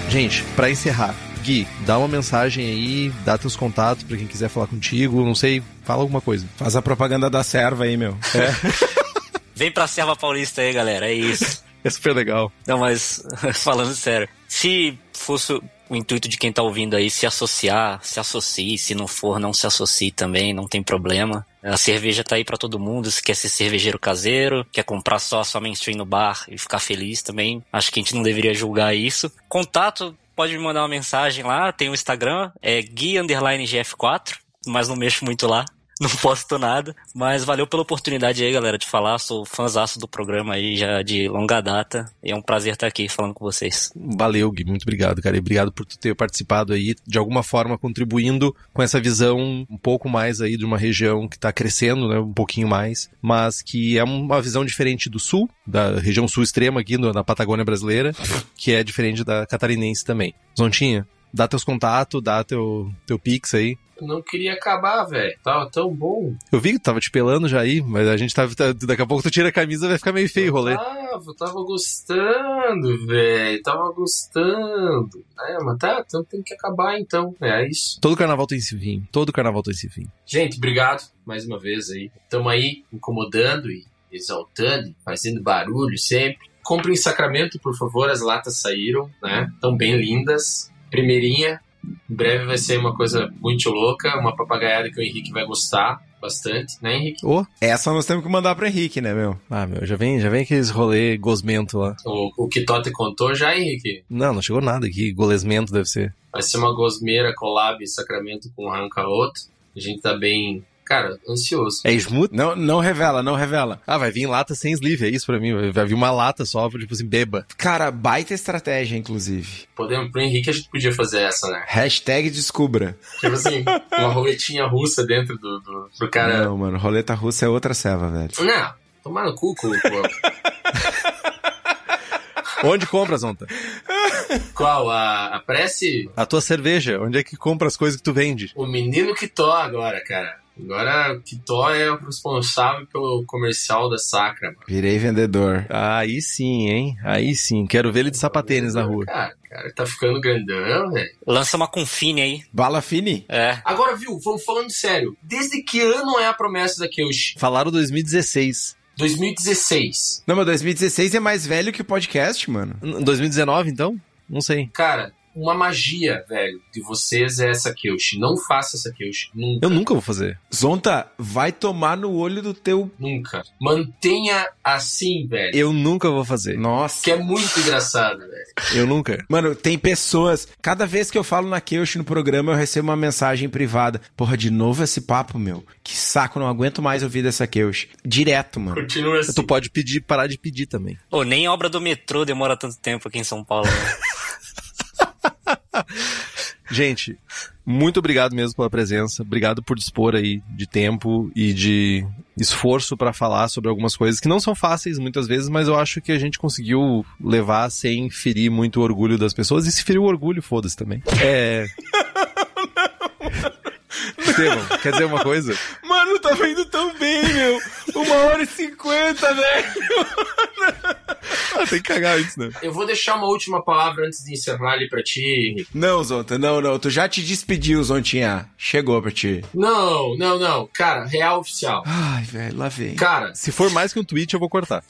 Gente, para encerrar, Gui, dá uma mensagem aí, dá teus contatos para quem quiser falar contigo, não sei, fala alguma coisa. Faz a propaganda da serva aí, meu. É. [LAUGHS] Vem pra Serva Paulista aí, galera, é isso. É super legal. Não, mas [LAUGHS] falando sério, se fosse o intuito de quem tá ouvindo aí se associar, se associe, se não for, não se associe também, não tem problema. A cerveja tá aí para todo mundo, se quer ser cervejeiro caseiro, quer comprar só a sua mainstream no bar e ficar feliz também. Acho que a gente não deveria julgar isso. Contato, pode me mandar uma mensagem lá, tem o Instagram, é gui_gf4, mas não mexo muito lá [LAUGHS] não posto nada. Mas valeu pela oportunidade aí, galera, de falar. Sou fãzaço do programa aí já de longa data. E é um prazer estar aqui falando com vocês. Valeu, Gui. Muito obrigado, cara. E obrigado por tu ter participado aí, de alguma forma contribuindo com essa visão um pouco mais aí de uma região que está crescendo, né? Um pouquinho mais, mas que é uma visão diferente do sul, da região sul extrema aqui na Patagônia brasileira, que é diferente da catarinense também. Zontinha, dá teus contatos, dá teu, teu pix aí. Eu não queria acabar, velho. Tava tão bom. Eu vi que tava te pelando já aí, mas a gente tava. Tá, daqui a pouco tu tira a camisa vai ficar meio feio o rolê. Tava, tava gostando, velho. Tava gostando. É, mas tá, então tem que acabar então. É isso. Todo carnaval tem esse fim. Todo carnaval tem esse fim. Gente, obrigado mais uma vez aí. Tamo aí incomodando e exaltando, fazendo barulho sempre. Compre em Sacramento, por favor, as latas saíram, né? Estão bem lindas. Primeirinha, em breve vai ser uma coisa muito louca, uma papagaiada que o Henrique vai gostar bastante, né, Henrique? Oh, essa nós temos que mandar pro Henrique, né, meu? Ah, meu, já vem, já vem aqueles rolê gosmento lá. O, o que Tote contou já, Henrique? Não, não chegou nada aqui. Golesmento deve ser. Vai ser uma gosmeira collab Sacramento com Ranca Outro. A gente tá bem Cara, ansioso. É smooth? Não, não revela, não revela. Ah, vai vir lata sem sleeve, é isso pra mim. Vai vir uma lata só, tipo assim, beba. Cara, baita estratégia, inclusive. Podemos, pro Henrique a gente podia fazer essa, né? Hashtag descubra. Tipo assim, uma roletinha russa dentro do, do, do cara. Não, mano, roleta russa é outra ceva, velho. Não, tomar no cu, cu, [LAUGHS] Onde compra, Zonta? Qual? A, a Prece? A tua cerveja. Onde é que compra as coisas que tu vende? O menino que to agora, cara. Agora o Kitó é o responsável pelo comercial da Sacra. Mano. Virei vendedor. Aí sim, hein? Aí sim. Quero ver ele de sapatênis na rua. Cara, cara, tá ficando grandão, velho. Lança uma Confine aí. Bala Fini? É. Agora, viu, vamos falando sério. Desde que ano é a promessa da Kyoshi? Falaram 2016. 2016. Não, mas 2016 é mais velho que o podcast, mano. 2019, então? Não sei. Cara, uma magia, velho, de vocês é essa Kyoshi. Não faça essa Kyoshi. Nunca. Eu nunca vou fazer. Zonta, vai tomar no olho do teu. Nunca. Mantenha assim, velho. Eu nunca vou fazer. Nossa. Que é muito engraçado, velho. Eu nunca. Mano, tem pessoas. Cada vez que eu falo na Kyoshi no programa, eu recebo uma mensagem privada. Porra, de novo esse papo, meu. Que saco, não aguento mais ouvir dessa Kyoshi. Direto, mano. Continua assim. Tu pode pedir, parar de pedir também. Pô, nem obra do metrô demora tanto tempo aqui em São Paulo, né? [LAUGHS] Gente, muito obrigado mesmo pela presença. Obrigado por dispor aí de tempo e de esforço para falar sobre algumas coisas que não são fáceis muitas vezes, mas eu acho que a gente conseguiu levar sem ferir muito o orgulho das pessoas. E se ferir o orgulho, foda-se também. É. Estevam, quer dizer uma coisa? Mano, tá indo tão bem, meu. Uma hora e cinquenta, velho. Ah, tem que cagar antes, né? Eu vou deixar uma última palavra antes de encerrar ali pra ti, Henrique. Não, Zonta, não, não. Tu já te despediu, Zontinha. Chegou pra ti. Não, não, não. Cara, real oficial. Ai, velho, lá vem. Cara, Se for mais que um tweet, eu vou cortar.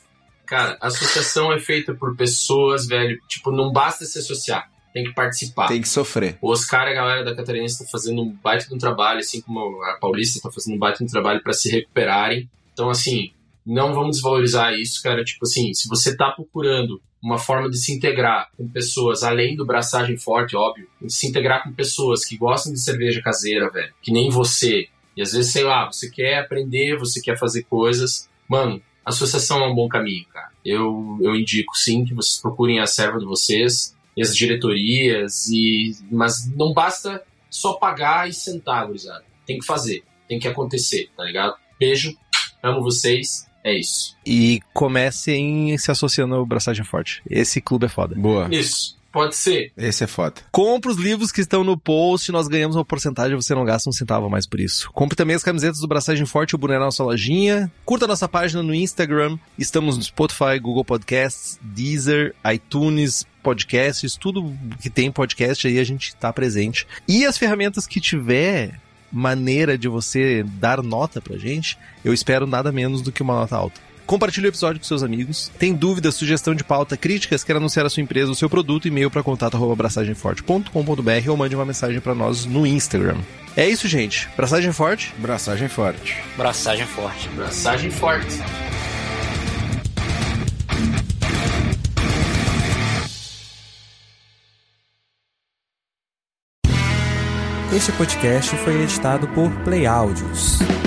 cara, a associação é feita por pessoas, velho. Tipo, não basta se associar. Tem que participar. Tem que sofrer. O Oscar e a galera da Catarinense estão fazendo um baita de um trabalho, assim como a Paulista está fazendo um baita de um trabalho para se recuperarem. Então, assim, não vamos desvalorizar isso, cara. Tipo assim, se você tá procurando uma forma de se integrar com pessoas, além do braçagem forte, óbvio, de se integrar com pessoas que gostam de cerveja caseira, velho, que nem você, e às vezes, sei lá, você quer aprender, você quer fazer coisas, mano, a associação é um bom caminho, cara. Eu, eu indico sim que vocês procurem a serva de vocês, e as diretorias, e mas não basta só pagar e sentar, gurizada. Tem que fazer, tem que acontecer, tá ligado? Beijo, amo vocês, é isso. E comecem se associando ao Braçagem Forte. Esse clube é foda. Boa. Isso, pode ser. Esse é foda. Compre os livros que estão no post, nós ganhamos uma porcentagem, você não gasta um centavo mais por isso. Compre também as camisetas do Braçagem Forte e o boné na nossa lojinha. Curta nossa página no Instagram. Estamos no Spotify, Google Podcasts, Deezer, iTunes, podcasts, tudo que tem podcast aí a gente tá presente. E as ferramentas que tiver maneira de você dar nota pra gente, eu espero nada menos do que uma nota alta. Compartilhe o episódio com seus amigos. Tem dúvida, sugestão de pauta, críticas, quer anunciar a sua empresa, o seu produto, e-mail para contato@abraçagemforte.com.br ou mande uma mensagem para nós no Instagram. É isso, gente. Braçagem forte. Braçagem forte. Braçagem forte. Braçagem forte. Este podcast foi editado por Play Áudios.